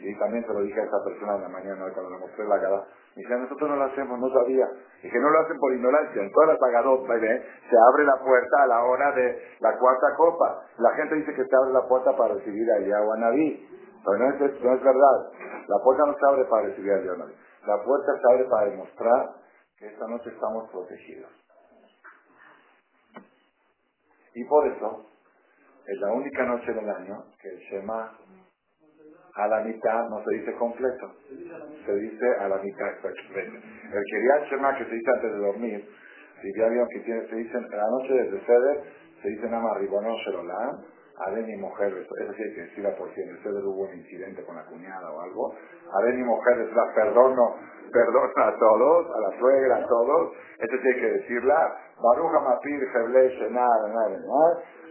y también se lo dije a esa persona en la mañana cuando le mostré la cara. Me dice, nosotros no lo hacemos, no sabía. Y que no lo hacen por ignorancia. En todas las pagadotas se abre la puerta a la hora de la cuarta copa. La gente dice que se abre la puerta para recibir a Yahuanabí. Pero no es, no es verdad. La puerta no se abre para recibir a Yahuanabí. La puerta se abre para demostrar esta noche estamos protegidos. Y por eso, es la única noche del año que el Shema a la mitad no se dice completo, se dice a la mitad. El Kiriat Shema que se dice antes de dormir, si ya vieron que tiene, se dice en la noche desde Ceder, se dice más Ribono Sherolam, de mi mujer, sí hay que decirla por si en Ceder hubo un incidente con la cuñada o algo, de mi mujer, la perdono, perdona a todos, a la suegra, a todos, eso hay que decirla, Baruja Mapir, Heble, Shenar,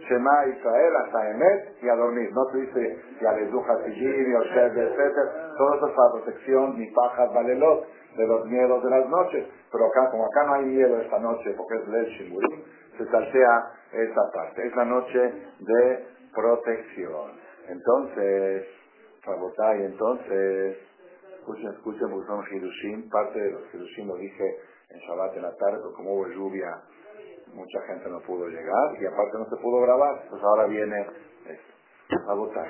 Shema Israel hasta Emet y a dormir. No se dice y a Lezuja Tijir, Yosef, etc. Todo eso es para protección, ni pajas, valelot, de los miedos de las noches. Pero acá, como acá no hay miedo esta noche, porque es Lel Shimurim, se saltea esa parte. Es la noche de protección. Entonces, y entonces, escuchen, escuchen, Buzón Hirushim, parte de los Hirushim lo dije en Shabbat en la tarde, como hubo lluvia mucha gente no pudo llegar y aparte no se pudo grabar, pues ahora viene esto, a votar.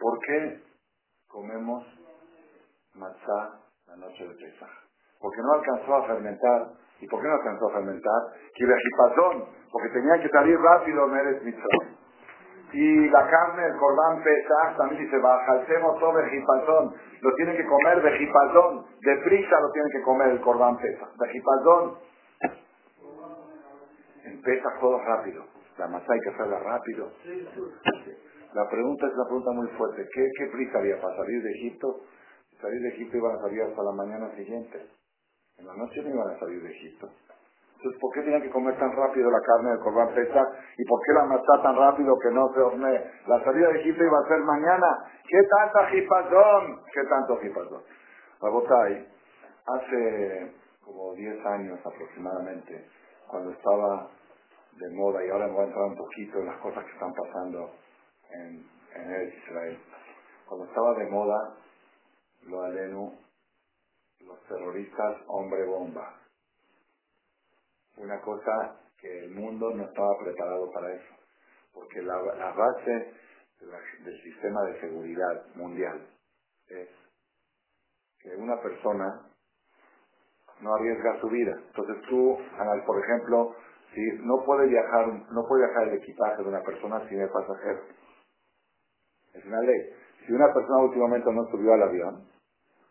¿Por qué comemos matzá la noche de Pesaj? Porque no alcanzó a fermentar. ¿Y por qué no alcanzó a fermentar? Porque tenía que salir rápido Meres Mitzvah. Y la carne, el corbán Pesaj, también dice, bajalcemos todo vejipazón. Lo tiene que comer vejipazón. Deprisa lo tiene que comer el corbán Pesaj. Vejipazón Empieza todo rápido. La masa hay que hacerla rápido. La pregunta es una pregunta muy fuerte. ¿Qué, qué prisa había para salir de Egipto? Salir de Egipto iban a salir hasta la mañana siguiente. En la noche no iban a salir de Egipto. Entonces, ¿por qué tenían que comer tan rápido la carne del corbán pesa? ¿Y por qué la masa tan rápido que no se hornee? La salida de Egipto iba a ser mañana. ¿Qué tanta jipazón? ¿Qué tanto jipazón? Rabotay, hace como 10 años aproximadamente, cuando estaba de moda, y ahora me voy a entrar un poquito en las cosas que están pasando en, en Israel. Cuando estaba de moda, lo alenu, los terroristas hombre bomba. Una cosa que el mundo no estaba preparado para eso, porque la, la base del sistema de seguridad mundial es que una persona no arriesga su vida. Entonces tú, por ejemplo, si no puede viajar, no puede viajar el equipaje de una persona sin el pasajero. Es una ley. Si una persona últimamente no subió al avión,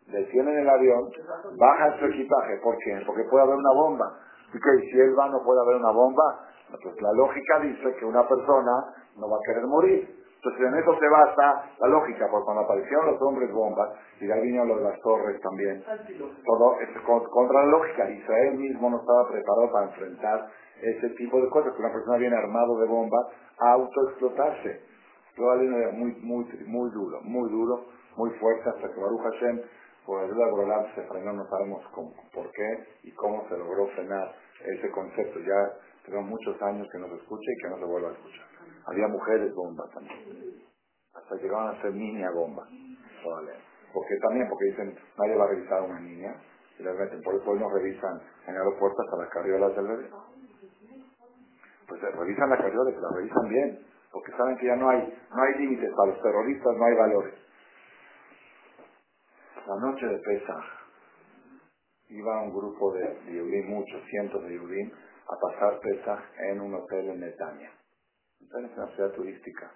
detienen el avión, baja su equipaje. ¿Por qué? Porque puede haber una bomba. Y que si él va no puede haber una bomba, pues la lógica dice que una persona no va a querer morir. Entonces en eso se basa la lógica, porque cuando aparecieron los hombres bombas, y de ahí vino lo de las torres también, todo es contra la lógica. Israel mismo no estaba preparado para enfrentar ese tipo de cosas, que una persona viene armado de bomba a autoexplotarse. Probablemente muy, muy, muy duro, muy duro, muy fuerte, hasta que Baruch Hashem, por ayuda de Borolam, se frenó, no sabemos por qué y cómo se logró frenar ese concepto. Ya tenemos muchos años que no se escucha y que no se vuelva a escuchar. Había mujeres bombas también. Hasta llegaban a ser niña bomba. Porque también, porque dicen, nadie va a revisar a una niña. Y les meten, por eso hoy no revisan en aeropuertos hasta las carriolas del bebé. Pues eh, revisan las carriolas, las revisan bien. Porque saben que ya no hay, no hay límites para los terroristas, no hay valores. La noche de Pesach iba un grupo de, de muchos cientos de Yudim, a pasar Pesach en un hotel en Netanya. Netanya es una ciudad turística.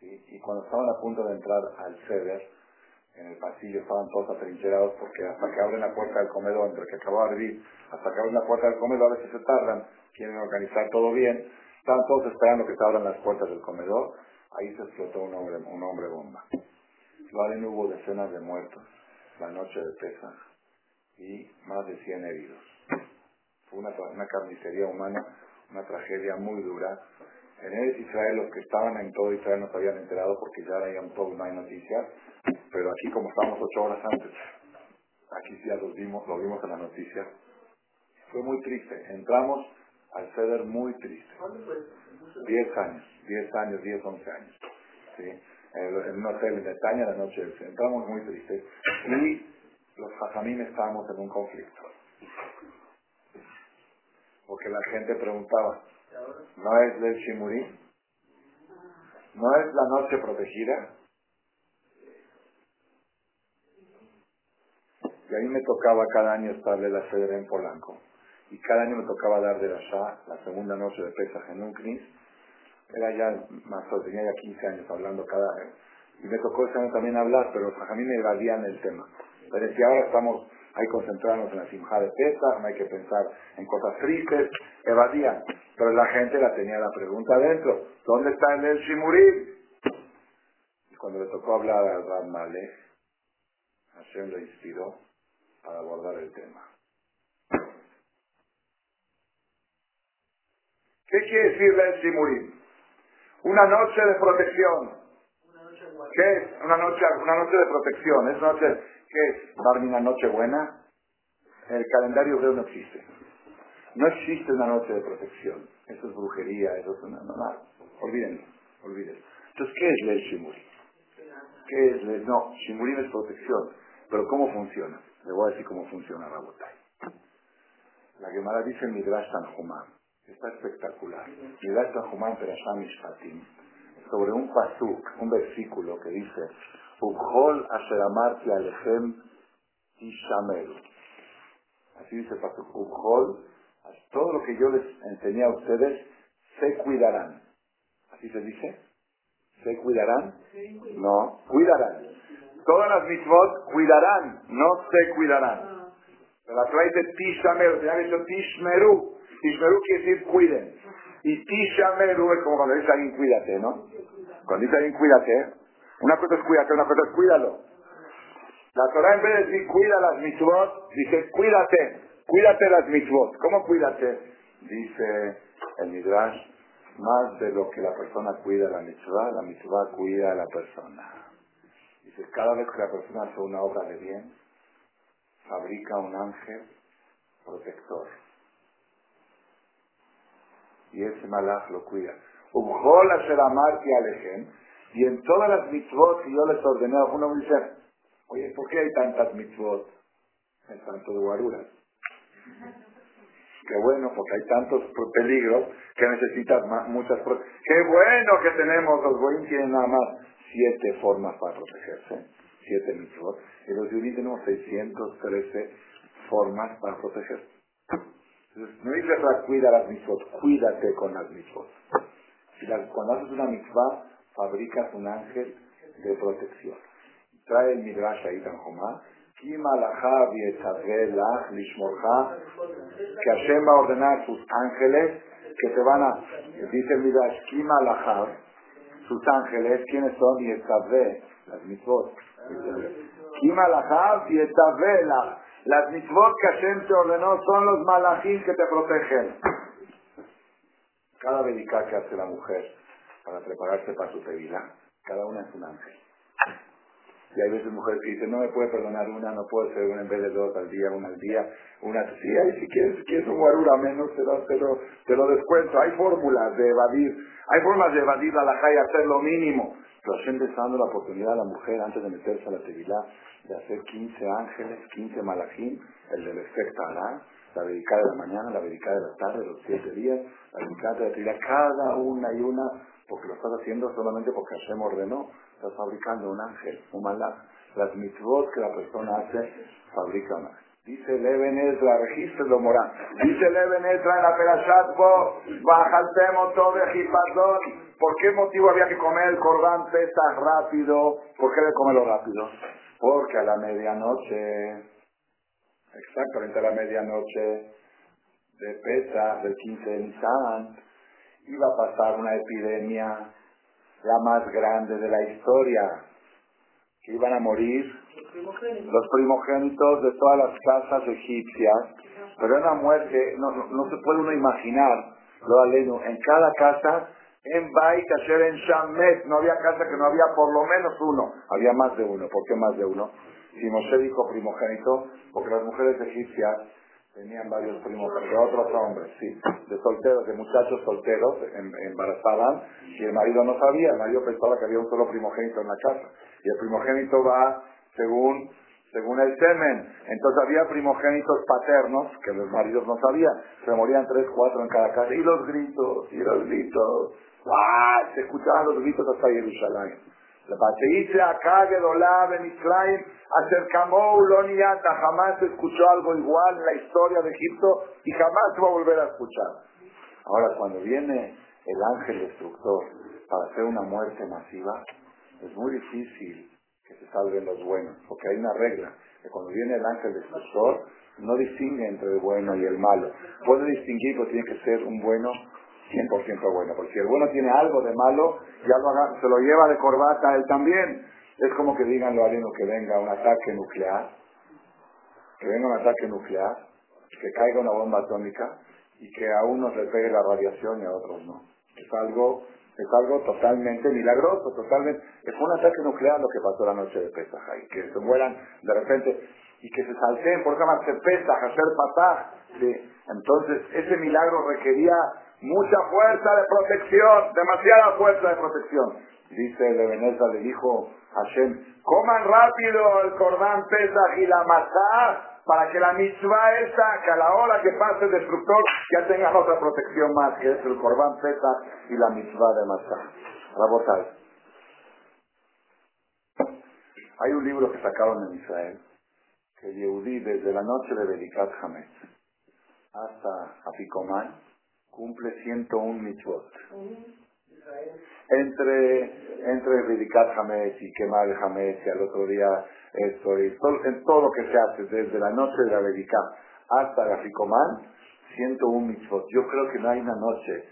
Y cuando estaban a punto de entrar al Ceder, en el pasillo estaban todos atrincherados porque hasta que abren la puerta del comedor, entre que acababa de vivir, hasta que abren la puerta del comedor, a veces se tardan, quieren organizar todo bien, estaban todos esperando que se abran las puertas del comedor, ahí se explotó un hombre, un hombre bomba. Valen hubo decenas de muertos la noche de Pesach y más de 100 heridos. Fue una, una carnicería humana, una tragedia muy dura. En el Israel los que estaban en todo Israel no se habían enterado porque ya habían todo, no hay noticias, pero aquí como estábamos ocho horas antes, aquí sí ya lo vimos, lo vimos en la noticia, fue muy triste. Entramos al ceder muy triste. Diez años, diez años, diez, once años. ¿sí? En un hotel en Bretaña la noche Entramos muy tristes. Y los jajamín estábamos en un conflicto. Porque la gente preguntaba, ¿no es del Shimurí? ¿No es la noche protegida? Y a mí me tocaba cada año estarle la sede en Polanco. Y cada año me tocaba dar de la Shah, la segunda noche de Pesach en un Knis. Era ya más o tenía ya 15 años hablando cada vez. Y me tocó ese año también hablar, pero a mí me evadían el tema. Pero si ahora estamos, hay que concentrarnos en la simja de Pesach, no hay que pensar en cosas tristes, evadían. Pero la gente la tenía la pregunta adentro, ¿dónde está el Shimurim? Y cuando le tocó hablar a Ram Malek, Hashem lo inspiró para abordar el tema. ¿Qué quiere decir el Shimurim? Una noche de protección. ¿Qué es? Una noche, una noche de protección. ¿Es una noche, ¿Qué es? ¿Darme una noche buena? En el calendario hebreo no existe. No existe una noche de protección. Eso es brujería, eso es una... No, no, olvídenlo, olvídenlo. Entonces, ¿qué es el Shimurim? ¿Qué es el... No, Shimurim es protección. Pero ¿cómo funciona? Le voy a decir cómo funciona Rabotai. La Gemara dice en Midrash Tanjumá. Está espectacular. Midrash Tanjumá Perasham Mishpatim. Sobre un pasuk, un versículo que dice Ukhol asher amarti alechem tishameru. Así dice el. Ukhol, todo lo que yo les enseñé a ustedes, se cuidarán. ¿Así se dice? ¿Se cuidarán? No, cuidarán. Todas las mitzvot cuidarán, no se cuidarán. Pero la Torah dice Tishameru, tenía que decir Tishmeru. Tishmeru quiere decir cuiden. Y Tishameru es como cuando dice alguien cuídate, ¿no? Cuando dice alguien cuídate, una cosa es cuídate, una cosa es cuídalo. La Torah en vez de decir cuida las mitzvot, dice cuídate, cuídate las mitzvot. ¿Cómo cuídate? Dice el Midrash, más de lo que la persona cuida la mitzvah, la mitzvah cuida a la persona. Dice, cada vez que la persona hace una obra de bien, fabrica un ángel protector. y ese malach lo cuida. Ujol y alejen, y en todas las mitzvot que yo les ordené, uno me dice, oye, ¿por qué hay tantas mitzvot? Hay tantos guaruras. Qué bueno, porque hay tantos peligros que necesitas muchas... Qué bueno que tenemos, los goyim tienen nada más siete formas para protegerse, siete mitzvot, y los judíos tenemos 613 formas para protegerse. Entonces, no dice cuida las mitzvot, cuídate con las mitzvot. Si cuando haces una mitzvah, fabricas un ángel de protección. Trae el Midrash ahí tan Jomá, que Hashem va a ordenar a sus ángeles que te van a, dice el Midrash, Kima sus ángeles, ¿quiénes son? Y las mitzvot. Kima y Las mitzvot que Hashem te ordenó son los malachim que te protegen. Cada dedicar que hace la mujer para prepararse para su tevilá, cada una es un ángel. Y hay veces mujeres que dicen, no me puede perdonar una, no puedo ser una en vez de dos al día, una al día, una sí, ahí si quieres, si quieres un guarura menos, te lo, te, lo, te lo descuento. Hay fórmulas de evadir, hay formas de evadir la laja y hacer lo mínimo. Pero siempre está dando la oportunidad a la mujer, antes de meterse a la tevilá, de hacer 15 ángeles, 15 malajín, el del efecto hará, la dedicada de la mañana, la dedicada de la tarde, los siete días, la dedicada de la tevilá, cada una y una, porque lo estás haciendo solamente porque Hashem ordenó Estás fabricando un ángel, un malach. Las mitzvot que la persona hace, fabrica un ángel. Dice Leven Ezra, registro lo moral. Dice Leven Ezra en la Perashat el tema todo de ¿Por qué motivo había que comer el cordán pesa rápido? ¿Por qué de comerlo rápido? Porque a la medianoche, exactamente a la medianoche de Pesa, del 15 de Nisan, iba a pasar una epidemia la más grande de la historia, iban a morir los primogénitos de todas las casas egipcias, pero era una muerte, no, no, se puede uno imaginar, lo aleno, en cada casa, en Bait, en Shamet, no había casa que no había por lo menos uno, había más de uno, ¿por qué más de uno? Si Moshe dijo primogénito, porque las mujeres egipcias Tenían varios primos, de otros hombres, sí, de solteros, de muchachos solteros, em, embarazaban, y el marido no sabía, el marido pensaba que había un solo primogénito en la casa. Y el primogénito va según, según el semen. Entonces había primogénitos paternos, que los maridos no sabían, se morían tres, cuatro en cada casa, y los gritos, y los gritos, ¡guau! Se escuchaban los gritos hasta Jerusalén. Acá en Israel, acercamó Uloniata, jamás escuchó algo igual en la historia de Egipto y jamás va a volver a escuchar. Ahora, cuando viene el ángel destructor para hacer una muerte masiva, es muy difícil que se salven los buenos, porque hay una regla, que cuando viene el ángel destructor, no distingue entre el bueno y el malo. Puede distinguir, pero tiene que ser un bueno 100% bueno, porque si el bueno tiene algo de malo, ya lo se lo lleva de corbata él también. Es como que digan los alumnos que venga un ataque nuclear, que venga un ataque nuclear, que caiga una bomba atómica y que a unos le pegue la radiación y a otros no. Es algo, es algo totalmente milagroso, totalmente. Es un ataque nuclear lo que pasó la noche de Pesaj, y que se mueran de repente y que se salteen por llamarse Pesaj, hacer patá. Entonces, ese milagro requería mucha fuerza de protección, demasiada fuerza de protección. Dice Leveneza, le dijo Hashem, coman rápido el cordán Pesach y la masá para que la mitzvah esa, que a la hora que pase el destructor, ya tengan otra protección más, que es el cordán Pesach y la mitzvah de masá. Rabotai. Hay un libro que sacaron en Israel, que Yehudi desde la noche de Belikat Hametz hasta Afikomán, cumple 101 mitzvot. Entre, entre Ridicat Hametz y quemar el Hametz y al otro día esto y todo, en todo lo que se hace desde la noche de la Ridicat hasta la Ficomán, 101 mitzvot. Yo creo que no hay una noche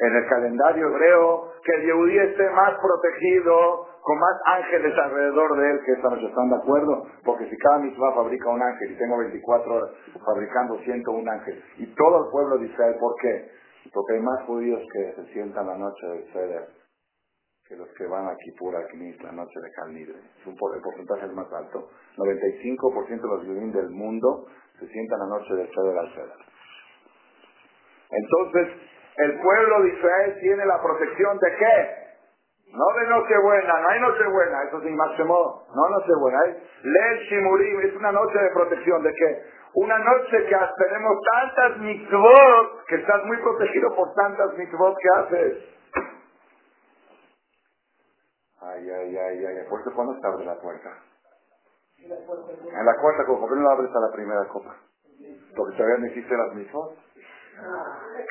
en el calendario hebreo que el Yehudí esté más protegido, con más ángeles alrededor de él que esta noche. ¿Están de acuerdo? Porque si cada mitzvah fabrica un ángel y tengo 24 horas fabricando 101 ángeles y todo el pueblo de Israel, ¿por qué? Porque hay más judíos que se sientan la noche de Seder que los que van aquí por aquí la noche de Calnibre. El porcentaje es más alto. 95% de los judíos del mundo se sientan la noche de Seder al Seder. Entonces, el pueblo de Israel tiene la protección de qué? No de Nochebuena, no hay Nochebuena, eso sí, Máximo, no Nochebuena, es Lel Shimurim, es una noche de protección, ¿de qué? Una noche que tenemos tantas mitzvot, que estás muy protegido por tantas mitzvot que haces. Ay, ay, ay, ay, ¿por qué cuando se abre la puerta? En la cuarta copa, ¿por qué no la abres a la primera copa? Porque todavía no hiciste las mitzvot.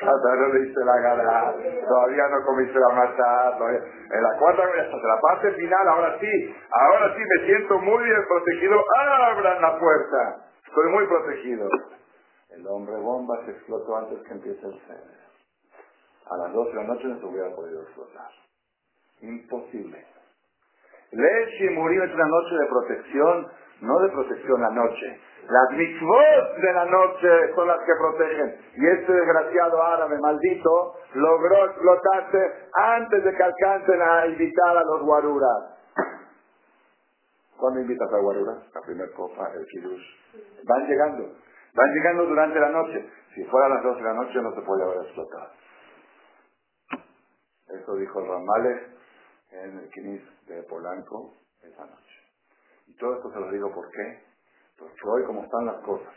Todavía no le hice la gala, todavía no comiste la masa, todavía. En la cuarta, hasta la parte final, ahora sí, ahora sí me siento muy bien protegido, abran la puerta. Estoy muy protegido. El hombre bomba se explotó antes que empiece el ser. A las 12 de la noche no se hubiera podido explotar. Imposible. Leche murió es una noche de protección, no de protección la noche. Las mitzvot de la noche son las que protegen. Y este desgraciado árabe maldito logró explotarse antes de que alcancen a invitar a los guaruras. ¿Cuándo invitas a guaruras? La primera copa, el kiddush. Van llegando. Van llegando durante la noche. Si fuera a las 12 de la noche no se puede haber explotado. Eso dijo Ramales en el Kinis de Polanco esa noche. Y todo esto se lo digo por qué. Porque hoy como están las cosas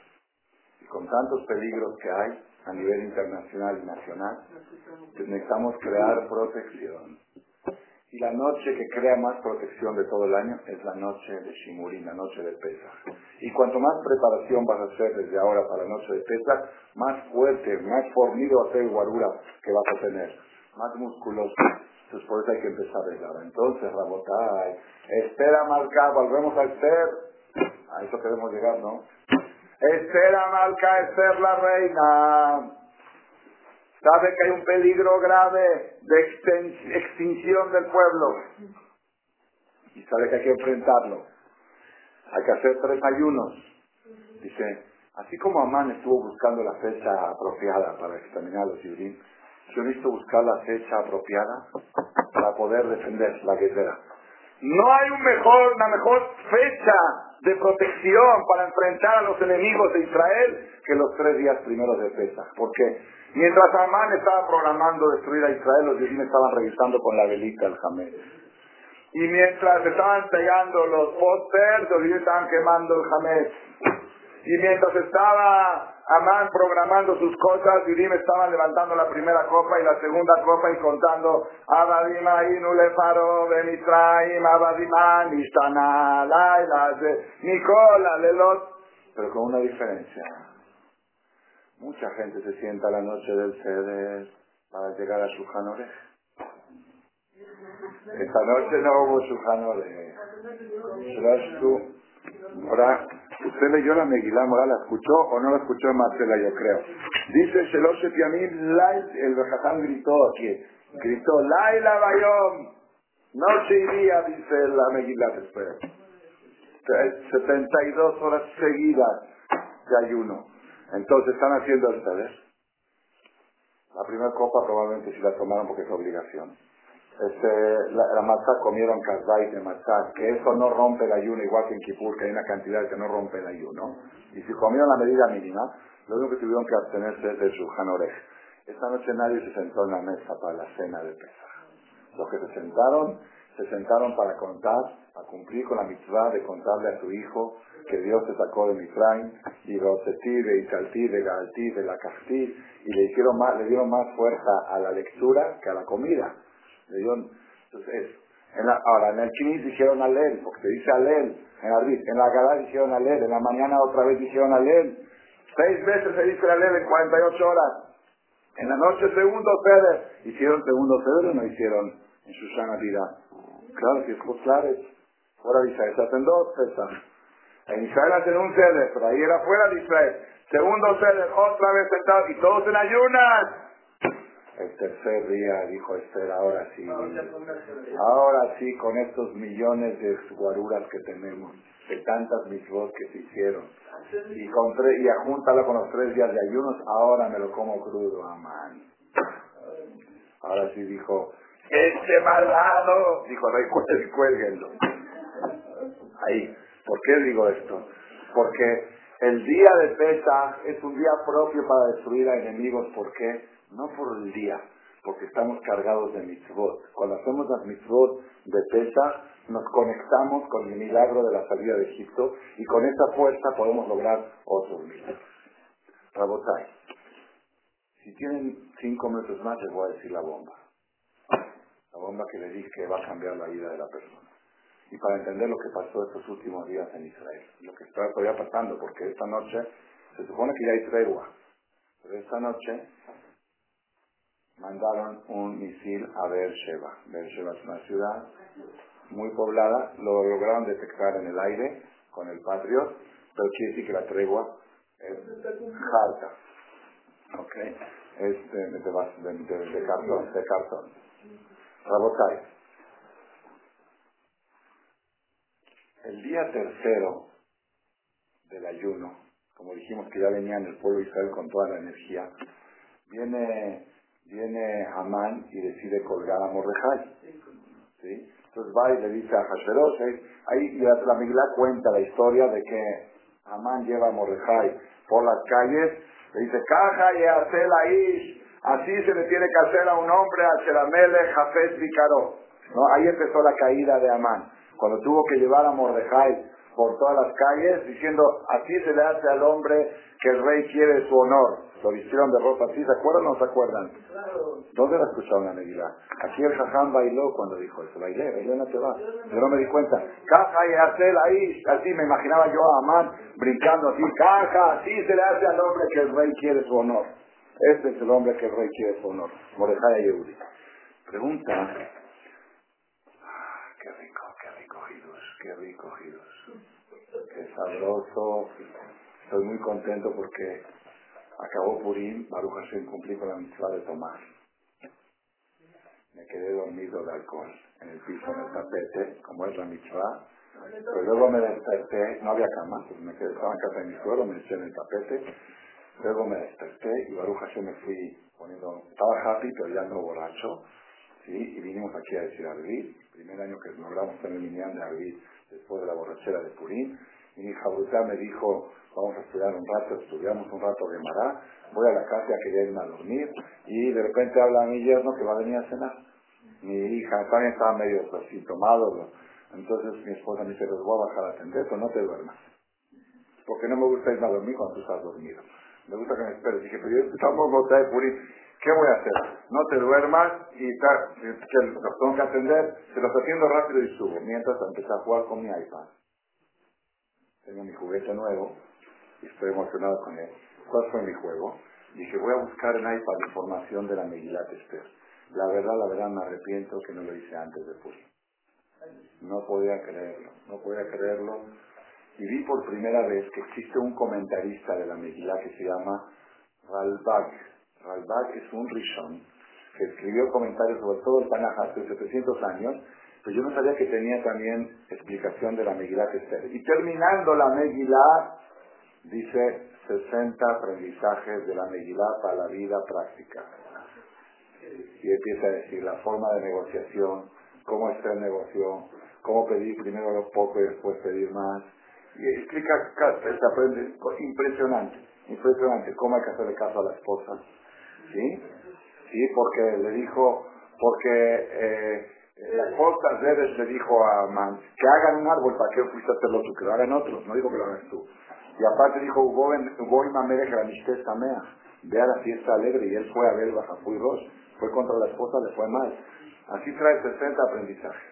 y con tantos peligros que hay a nivel internacional y nacional, necesitamos crear protección. Y la noche que crea más protección de todo el año es la noche de Shimurín, la noche de Pesach. Y cuanto más preparación vas a hacer desde ahora para la noche de Pesach, más fuerte, más fornido va a ser el guarura que vas a tener, más musculoso. Entonces por eso hay que empezar desde ahora. Entonces, Rabotay, espera Malca, volvemos a Esther. A eso queremos llegar, ¿no? Espera Malca, Esther la reina sabe que hay un peligro grave de extinción del pueblo y sabe que hay que enfrentarlo. Hay que hacer tres ayunos. Dice, así como Amán estuvo buscando la fecha apropiada para exterminar a los judíos, yo necesito buscar la fecha apropiada para poder defender la guerrera. No hay una mejor fecha de protección para enfrentar a los enemigos de Israel que los tres días primeros de Pesach. Porque mientras Amán estaba programando destruir a Israel, los judíos estaban revisando con la velita el jamés. Y mientras estaban pegando los pósters, los judíos estaban quemando el jamés. Y mientras estaba Amán programando sus cosas, Yudim estaban levantando la primera copa y la segunda copa y contando Abadima Inule Faro Benitraim, Abadima Nishtana, Laila, Nicola, Lelot, pero con una diferencia. Mucha gente se sienta la noche del Seder para llegar a su Janore. Esta noche no hubo su Janore. Ahora, usted leyó la Megilá ¿la escuchó o no la escuchó Marcela, yo creo? Dice Sheloshe Pianim, el Bajatán gritó aquí, gritó, Laila Bayom, noche y día, dice la Megilá después. 72 horas seguidas de ayuno. Entonces, ¿están haciendo ustedes? La primera copa probablemente si la tomaron porque es obligación este, la, la comieron kasbait de matzah, que eso no rompe el ayuno, igual que en Kipur, que hay una cantidad que no rompe el ayuno. Y si comieron la medida mínima, lo único que tuvieron que abstenerse es de su Orej. Esta noche nadie se sentó en la mesa para la cena de Pesach. Los que se sentaron, se sentaron para contar, a cumplir con la mitzvah de contarle a su hijo que Dios se sacó de Mitzrayim, y Rosetí, de Itzaltí, de Galtí, de la Castí, y le, hicieron más, le dieron más fuerza a la lectura que a la comida. Entonces, en ahora, en el Kinis dijeron Alel, porque se dice Alel, en la, en la Gadá dijeron Alel, en la mañana otra vez dijeron Alel. Seis veces se dice Alel en 48 horas. En la noche segundo Feder. ¿Hicieron segundo Feder o no hicieron en su sana vida? Claro que es. Fuera de Israel se hacen dos pesas. En Israel hacen un Feder, pero ahí era fuera de Israel. Segundo Feder, otra vez sentado y todos en ayunas. El tercer día dijo Esther, ahora sí, ahora sí, con estos millones de guaruras que tenemos, de tantas mitzvot que se hicieron, y, con y ajúntalo con los tres días de ayunos, ahora me lo como crudo, amán. Ahora sí dijo, este malvado, dijo rey, cuélguenlo. Ahí, ¿por qué digo esto? Porque el día de Pesach es un día propio para destruir a enemigos, ¿por qué? No por el día, porque estamos cargados de mitzvot. Cuando hacemos las mitzvot de pesa, nos conectamos con el milagro de la salida de Egipto y con esa fuerza podemos lograr otros milagros. Rabotai, si tienen cinco minutos más les voy a decir la bomba. La bomba que les dije que va a cambiar la vida de la persona. Y para entender lo que pasó estos últimos días en Israel, lo que está todavía pasando, porque esta noche se supone que ya hay tregua, pero esta noche mandaron un misil a Beersheba. Beersheba es una ciudad muy poblada, lo lograron detectar en el aire con el Patriot, pero quiere decir que la tregua es harta. ¿Ok? Es de, de, cartón. De cartón. Rabotai. El día tercero del ayuno, como dijimos que ya venía en el pueblo de Israel con toda la energía, viene viene Amán y decide colgar a Mordejai. ¿sí? Entonces va y le dice a Hashverosh, ahí la, la cuenta la historia de que Amán lleva a Mordejai por las calles, le dice, caja y hacer la ish, así se le tiene que hacer a un hombre, a Sheramele, Jafet Vicaró. ¿No? Ahí empezó la caída de Amán, cuando tuvo que llevar a Mordejai por todas las calles diciendo, así se le hace al hombre que el rey quiere su honor. Lo vistieron de ropa así, ¿se acuerdan o no se acuerdan? ¿Dónde la escucharon la Neguilá? Aquí el jaján bailó cuando dijo eso, bailé, bailé no te va. Yo no me di cuenta. Caja y hacer ahí, así me imaginaba yo a Amán brincando así, caja, así se le hace al hombre que el rey quiere su honor. Este es el hombre que el rey quiere su honor. Mordejai Yehudi. Pregunta, ah, qué rico, qué rico, qué rico, Hidus. Qué sabroso. Estoy muy contento porque acabó Purim, Baruch Hashem cumplí con la mitzvah de tomar. Me quedé dormido de alcohol en el piso, en el tapete, como es la mitzvah. Pero luego me desperté, no había cama, me quedé, estaba en casa de mi suelo, me eché en el tapete. Luego me desperté y Baruch Hashem me fui poniendo, estaba happy pero ya no borracho. ¿sí? Y vinimos aquí a decir Arvid, primer año que logramos tener el de Arvid después de la borrachera de Purim. Y mi hija brutal me dijo, vamos a estudiar un rato, estudiamos un rato de Mará, voy a la casa, quería irme a dormir, y de repente habla a mi yerno que va a venir a cenar. Mi hija también estaba medio así entonces mi esposa me dice, los voy a bajar a atender, pero no te duermas. Porque no me gusta irme a dormir cuando tú estás dormido. Me gusta que me esperes. Dije, pero yo tampoco de Purim. ¿Qué voy a hacer? No te duermas y que los tengo que atender, se los atiendo rápido y subo. Mientras empecé a jugar con mi iPad. Tengo mi juguete nuevo y estoy emocionado con él. ¿Cuál fue mi juego? Dije, voy a buscar en iPad información de la Megilat Esther. La verdad, la verdad, me arrepiento que no lo hice antes de Purim. No podía creerlo, no podía creerlo. Y vi por primera vez que existe un comentarista de la Megilá que se llama Ralbag Ralbag es un Rishon que escribió comentarios sobre todo el Tanaj hace 700 años, pero yo no sabía que tenía también explicación de la Megilá Esther. Y terminando la Megilá, dice 60 aprendizajes de la Megilá para la vida práctica. Y empieza a decir la forma de negociación, cómo está el negocio, cómo pedir primero lo poco y después pedir más. Y explica, se aprende, impresionante, impresionante, cómo hay que hacerle caso a la esposa, ¿sí? Sí, porque le dijo, porque eh, la esposa Redes le dijo a Man, que hagan un árbol, ¿para qué fuiste a hacerlo tú? Que lo hagan otros, no digo que lo hagas tú. Y aparte dijo, voy mamere que samea, ve a la fiesta alegre, y él fue a ver el Rosh, fue contra la esposa, le fue mal. Así trae 60 aprendizajes.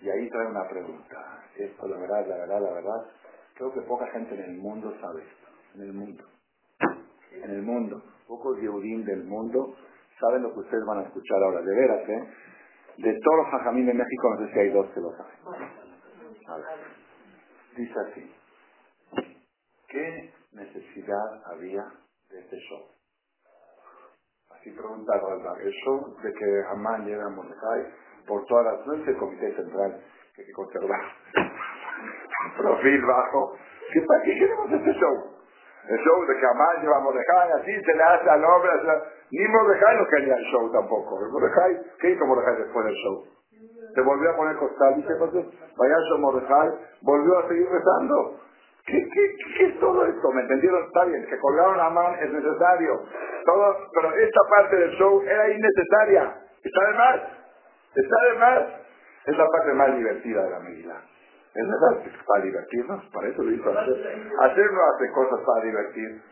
Y ahí trae una pregunta. Esto, la verdad, la verdad, la verdad, creo que poca gente en el mundo sabe esto. En el mundo. En el mundo pocos Yehudim del mundo saben lo que ustedes van a escuchar ahora. De veras, ¿eh? De todos los hajamim de México, no sé si hay dos que lo saben. A ver. Dice así. ¿Qué necesidad había de este show? Así preguntaron el show de que Amán llega a Mordecai por todas las... No es el comité central que hay que conservar. (laughs) Profil bajo. ¿Qué, ¿Para qué queremos este show? El show de lleva a Mordejai, así se le hace al hombre, ni Mordejai no quería el show tampoco. Mordejai, ¿qué hizo Mordejai después del show? Se volvió a poner costal, dice, pues, vaya show Mordejai, volvió a seguir rezando. ¿Qué, qué, qué es todo esto? ¿Me entendieron? Está bien, que colgaron la mano es necesario. Todo, pero esta parte del show era innecesaria. Está de más. Está de más. Es la parte más divertida de la medida. Es verdad, para divertirnos, para eso lo hizo hacer. Hacer no hace cosas para divertir.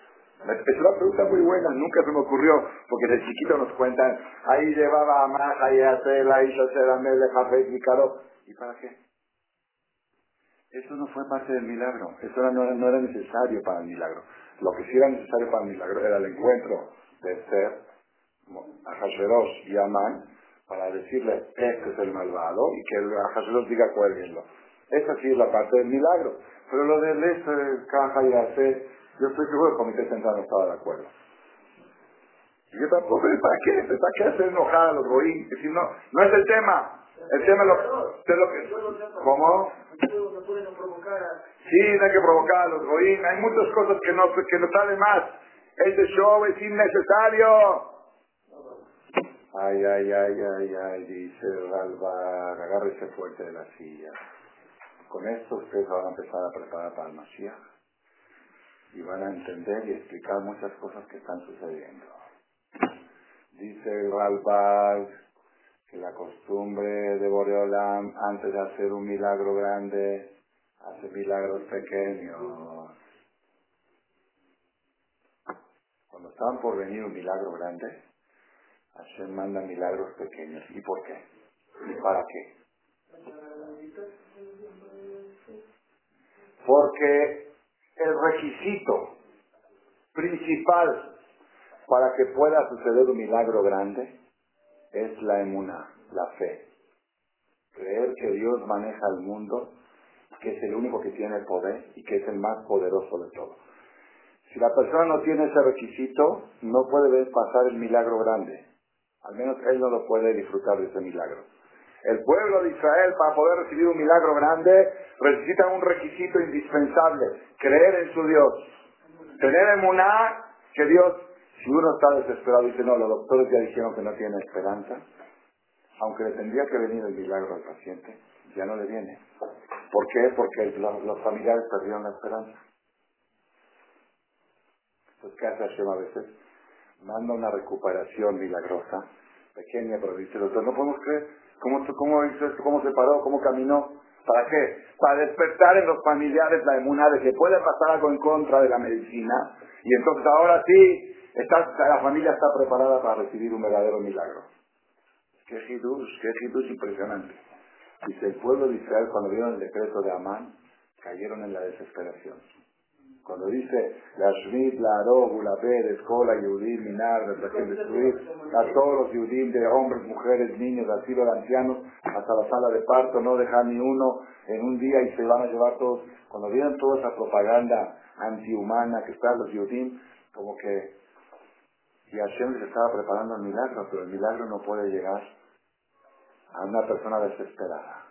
Es una pregunta muy buena, nunca se me ocurrió, porque de chiquito nos cuentan, ahí llevaba a Maja y a hizo hacer a Mele, Jafet, ¿Y para qué? Eso no fue parte del milagro, eso no, era, no era necesario para el milagro. Lo que sí era necesario para el milagro era el encuentro de ser a Hasherosh y Amán para decirle, este es el malvado, y que Hasherosh diga, cuélguenlo. Esa sí es la parte del milagro. Pero lo del este, caja y hacer, yo estoy seguro que el comité central no estaba de acuerdo. Y yo tampoco, ¿para qué? ¿Para qué hacer enojar a los? Es decir, no, no es el tema. El tema es lo, es lo que... ¿Cómo? Sí, no hay que provocar a los goín. Hay muchas cosas que no, que no salen más. Este show es innecesario. Ay, ay, ay, ay, ay, dice Ralba, agárrese fuerte de la silla. Con esto ustedes van a empezar a preparar para el Mashiach y van a entender y explicar muchas cosas que están sucediendo. Dice Ralbag que la costumbre de Boreolam, antes de hacer un milagro grande, hace milagros pequeños. Cuando están por venir un milagro grande, Hashem manda milagros pequeños. ¿Y por qué? ¿Y para qué? Porque el requisito principal para que pueda suceder un milagro grande es la emuna, la fe. Creer que Dios maneja el mundo, que es el único que tiene el poder y que es el más poderoso de todos. Si la persona no tiene ese requisito, no puede ver pasar el milagro grande. Al menos él no lo puede disfrutar de ese milagro. El pueblo de Israel, para poder recibir un milagro grande, necesita un requisito indispensable, creer en su Dios. Tener emuná que Dios, si uno está desesperado y dice, no, los doctores ya dijeron que no tiene esperanza, aunque le tendría que venir el milagro al paciente, ya no le viene. ¿Por qué? Porque los, familiares perdieron la esperanza. Entonces, ¿qué hace Hashem a veces? Manda una recuperación milagrosa, pequeña, pero dice doctor, no podemos creer ¿Cómo, cómo hizo esto? ¿Cómo se paró? ¿Cómo caminó? ¿Para qué? Para despertar en los familiares la emuná de que puede pasar algo en contra de la medicina. Y entonces ahora sí, la familia está preparada para recibir un verdadero milagro. Qué hidush, qué hidush impresionante. Dice, el pueblo de Israel cuando vieron el decreto de Amán, cayeron en la desesperación. Cuando dice la Shmit, la Arog, la Pérez, Escola, Yudim, Minar, destruir a todos los Yudim de hombres, mujeres, niños, así de ancianos, hasta la sala de parto, no dejar ni uno en un día y se van a llevar todos. Cuando vieron toda esa propaganda antihumana que está los Yudim, como que y Hashem les estaba preparando el milagro, pero el milagro no puede llegar a una persona desesperada.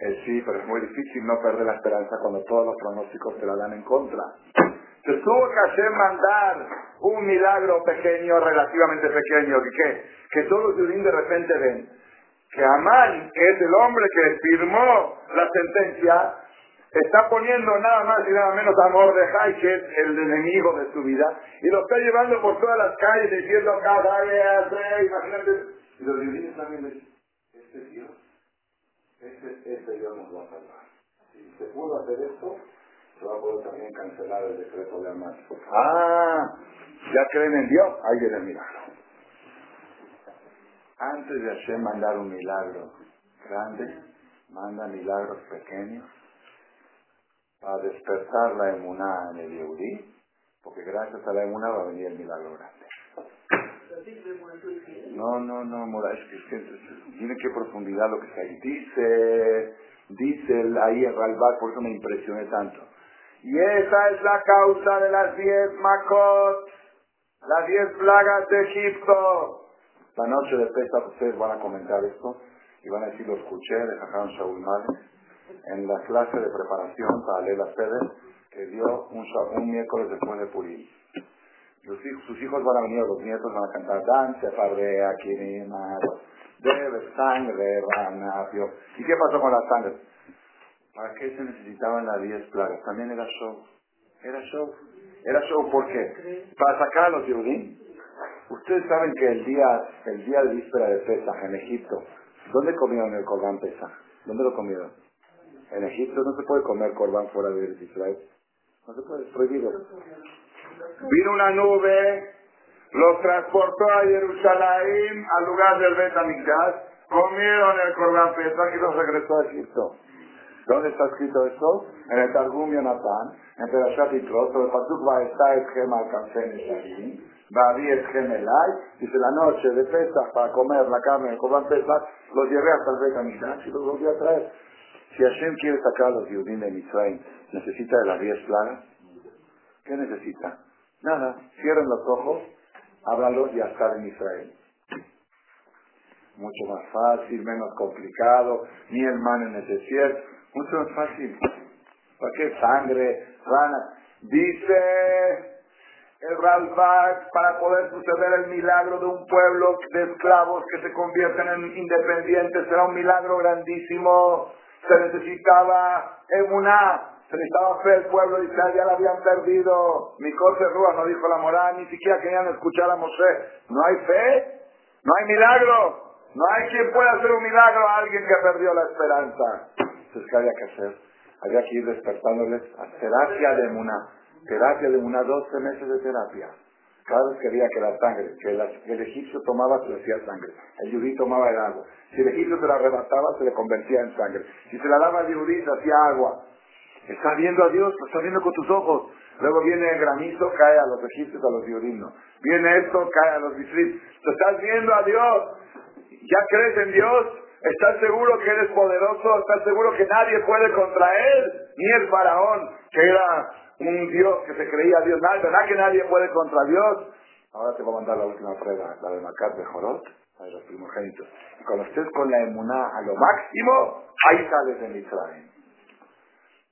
Eh, sí, pero es muy difícil no perder la esperanza cuando todos los pronósticos te la dan en contra. Se tuvo que hacer mandar un milagro pequeño, relativamente pequeño, que? Que todos los judíos de repente ven que Amán, que es el hombre que firmó la sentencia, está poniendo nada más y nada menos a Mordejai, que es el enemigo de su vida, y lo está llevando por todas las calles diciendo, cada imagínate. Y los judíos también dicen, este Dios este, este Dios nos va a salvar. Si se pudo hacer esto, se va a poder también cancelar el decreto de Amán. Ah, ya creen en Dios, ahí viene el milagro. Antes de hacer mandar un milagro grande, manda milagros pequeños para despertar la emuná en el Yehudí, porque gracias a la emuná va a venir el milagro grande. No, no, no, Mora, es que, tiene que profundidad lo que está ahí. Dice, dice ahí en Ralbach, por eso me impresioné tanto. Y esa es la causa de las diez macot, las diez plagas de Egipto. La noche de Pesach ustedes van a comentar esto y van a decir, lo escuché de Jajam Shaul en la clase de preparación para leer la sede que dio un, un miércoles después de Purim sus hijos van a venir, los nietos van a cantar Danza, Fardea, Kirimar, Debe sangre, Ranapio. ¿Y qué pasó con la sangre? ¿Para qué se necesitaban las diez plagas? También era show. Era show. Era show, ¿por qué? Para sacar a los judíos. Ustedes saben que el día, el día de víspera de Pesach en Egipto, ¿dónde comieron el corbán Pesach? ¿Dónde lo comieron? En Egipto no se puede comer corbán fuera de Israel. No se puede, es prohibido. Vino una nube, los transportó a Jerusalén, al lugar del Bet comieron el Pesach y los regresó a Egipto. ¿Dónde está escrito eso? En el Targum Yonatan, en Perashat Yitro, sobre el Pasuk va está Etchem al Kansen Esharim, va a Etchem Elai, dice la noche de Pesach para comer la carne del Corban Pesach, los llevé hasta el Bet y los volví a traer. Si Hashem quiere sacar a los judíos de Mitzrayim, ¿necesita de las diez plagas? ¿Qué necesita? Nada. Cierren los ojos, háblalos y hasta en Israel. Mucho más fácil, menos complicado, ni el man en el desierto. Mucho más fácil. ¿Para qué sangre, rana? Dice el Ralbach para poder suceder el milagro de un pueblo de esclavos que se convierten en independientes. Será un milagro grandísimo. Se necesitaba emuná, necesitaba fe el pueblo de Israel, ya la habían perdido. Mi cosa Rúa no dijo la moral, ni siquiera querían escuchar a Moshe. ¿No hay fe? ¿No hay milagro? No hay quien pueda hacer un milagro a alguien que perdió la esperanza. Entonces, ¿qué había que hacer? Había que ir despertándoles a terapia de Muná. Terapia de Muná, 12 meses de terapia. Cada vez quería que la sangre, que, el egipcio tomaba, se le hacía sangre. El yudí tomaba el agua. Si el egipcio se la arrebataba, se le convertía en sangre. Si se la daba al yudí, se hacía agua. Estás viendo a Dios, lo estás viendo con tus ojos. Luego viene el granizo, cae a los egipcios, a los yudinos. Viene esto, cae a los bisris. Estás viendo a Dios. ¿Ya crees en Dios? ¿Estás seguro que eres poderoso? ¿Estás seguro que nadie puede contra él? Ni el faraón, que era un Dios que se creía Dios. ¿Verdad que nadie puede contra Dios? Ahora te voy a mandar la última prueba, la de Macat de Jorot, la de los primogénitos. Y cuando estés con la emuná a lo máximo, ahí sales de Israel.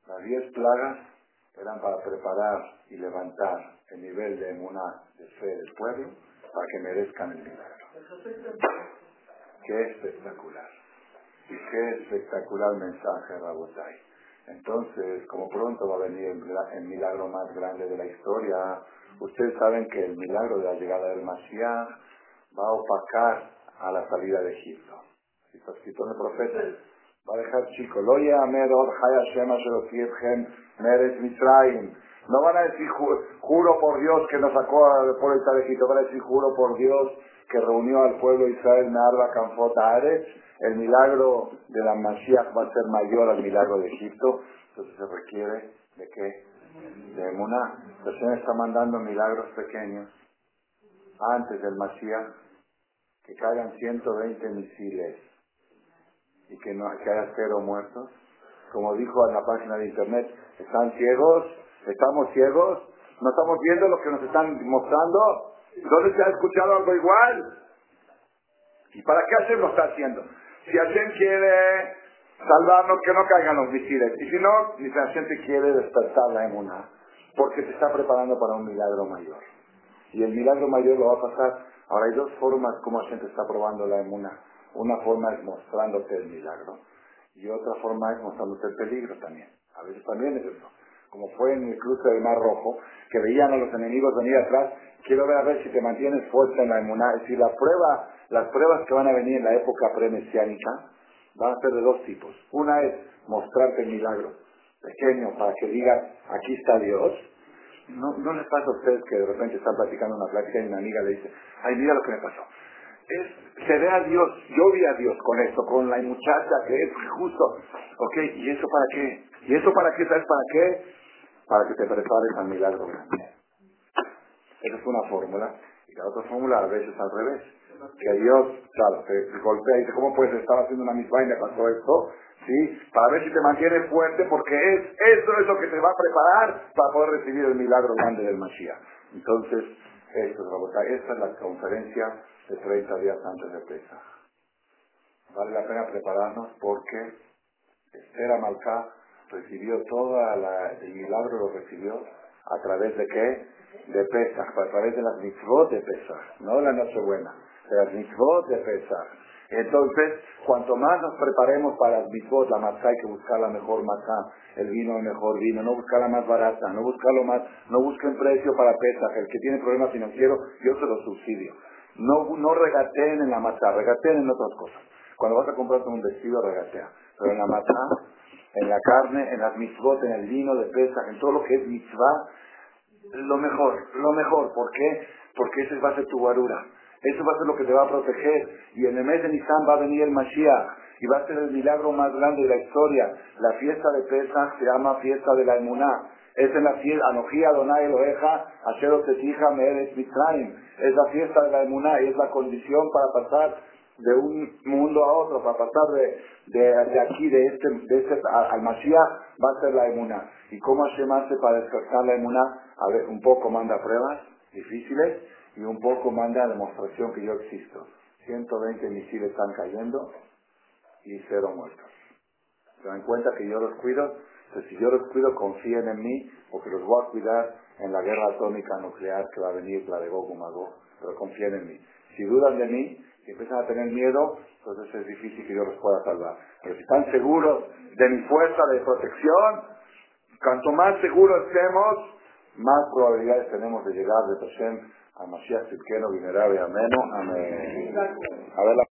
Las diez plagas eran para preparar y levantar el nivel de emuná de fe del pueblo para que merezcan el milagro. Qué espectacular. Y qué espectacular mensaje, Rabotai. Entonces, como pronto va a venir el, milagro más grande de la historia, ustedes saben que el milagro de la llegada del Mashiach va a opacar a la salida de Egipto. Está escrito en el profeta. Va a dejar chico. Lo No van a decir juro por Dios que nos sacó al pueblo de Egipto. Van a decir juro por Dios que reunió al pueblo de Israel, Narva, Canfota, Ares, el milagro de la Mashiach va a ser mayor al milagro de Egipto, entonces se requiere de qué? De Emuná. El Señor está mandando milagros pequeños antes del Mashiach, que caigan 120 misiles y que, no, que haya cero muertos. Como dijo en la página de internet, ¿están ciegos? ¿Estamos ciegos? ¿No estamos viendo lo que nos están mostrando? ¿Dónde se ha escuchado algo igual? ¿Y para qué Hashem lo está haciendo? Si Hashem quiere salvarnos, que no caigan los misiles. Y si no, dice Hashem te quiere despertar la emuna, porque te está preparando para un milagro mayor. Y el milagro mayor lo va a pasar. Ahora hay dos formas como Hashem te está probando la emuna. Una forma es mostrándote el milagro y otra forma es mostrándote el peligro también. A veces también es eso. Como fue en el cruce del Mar Rojo, que veían a los enemigos venir atrás quiero ver a ver si te mantienes fuerte en la inmunidad. Es decir, la prueba, las pruebas que van a venir en la época premesiánica van a ser de dos tipos. Una es mostrarte el milagro pequeño para que digas, aquí está Dios. No, no les pasa a ustedes que de repente están platicando una plática y una amiga le dice, ay, mira lo que me pasó. Se ve a Dios, yo vi a Dios con esto, con la muchacha que es justo. Ok, ¿y eso para qué? ¿Y eso para qué? ¿Sabes para qué? Para que te prepares al milagro grande. Esa es una fórmula. Y la otra fórmula a veces al revés. Que Dios, claro, te, golpea y dice, ¿cómo puedes estar haciendo una misma y pasó esto? ¿Sí? Para ver si te mantienes fuerte porque es, eso es lo que te va a preparar para poder recibir el milagro grande del Mashiach. Entonces, esto es, esta es la conferencia de 30 días antes de Pesach. Vale la pena prepararnos porque Esther Amalcá recibió toda la, el milagro lo recibió a través de qué? de Pesach, a través de las mitzvot de Pesach, no la Nochebuena. de las mitzvot de Pesach. Entonces, cuanto más nos preparemos para las mitzvot, la matzah hay que buscar la mejor matzah, el vino el mejor vino, no buscar la más barata, no buscar lo más, no busquen precio para Pesach, el que tiene problemas financieros, yo se lo subsidio. No, no regateen en la matzah, regateen en otras cosas. Cuando vas a comprarte un vestido, regatea. Pero en la matzah, en la carne, en las mitzvot, en el vino de Pesach, en todo lo que es mitzvah, lo mejor, lo mejor. ¿Por qué? Porque ese va a ser tu guarura. Eso va a ser lo que te va a proteger. Y en el mes de Nisan va a venir el Mashiach. Y va a ser el milagro más grande de la historia. La fiesta de Pesach se llama fiesta de la Emuná. Es en la fiesta, Anojía Donai Eloheja, Asher Tetija Meeres Mitzrayim. Es la fiesta de la Emuná es la condición para pasar de un mundo a otro, para pasar de, de, aquí, de este, de este al Mashiach, va a ser la Emuná. ¿Y cómo Hashem hace para despertar la Emuná? A ver, un poco manda pruebas difíciles y un poco manda demostración que yo existo. 120 misiles están cayendo y cero muertos. ¿Se dan cuenta que yo los cuido? Entonces, si yo los cuido, confíen en mí, porque los voy a cuidar en la guerra atómica nuclear que va a venir, la de Gog Magog, pero confíen en mí. Si dudan de mí, si empiezan a tener miedo, entonces es difícil que yo los pueda salvar. Pero si están seguros de mi fuerza de protección, cuanto más seguros estemos, más probabilidades tenemos de llegar de Hashem a Mashiach Tzidkenu, Venerable Ameno. Amén. A ver la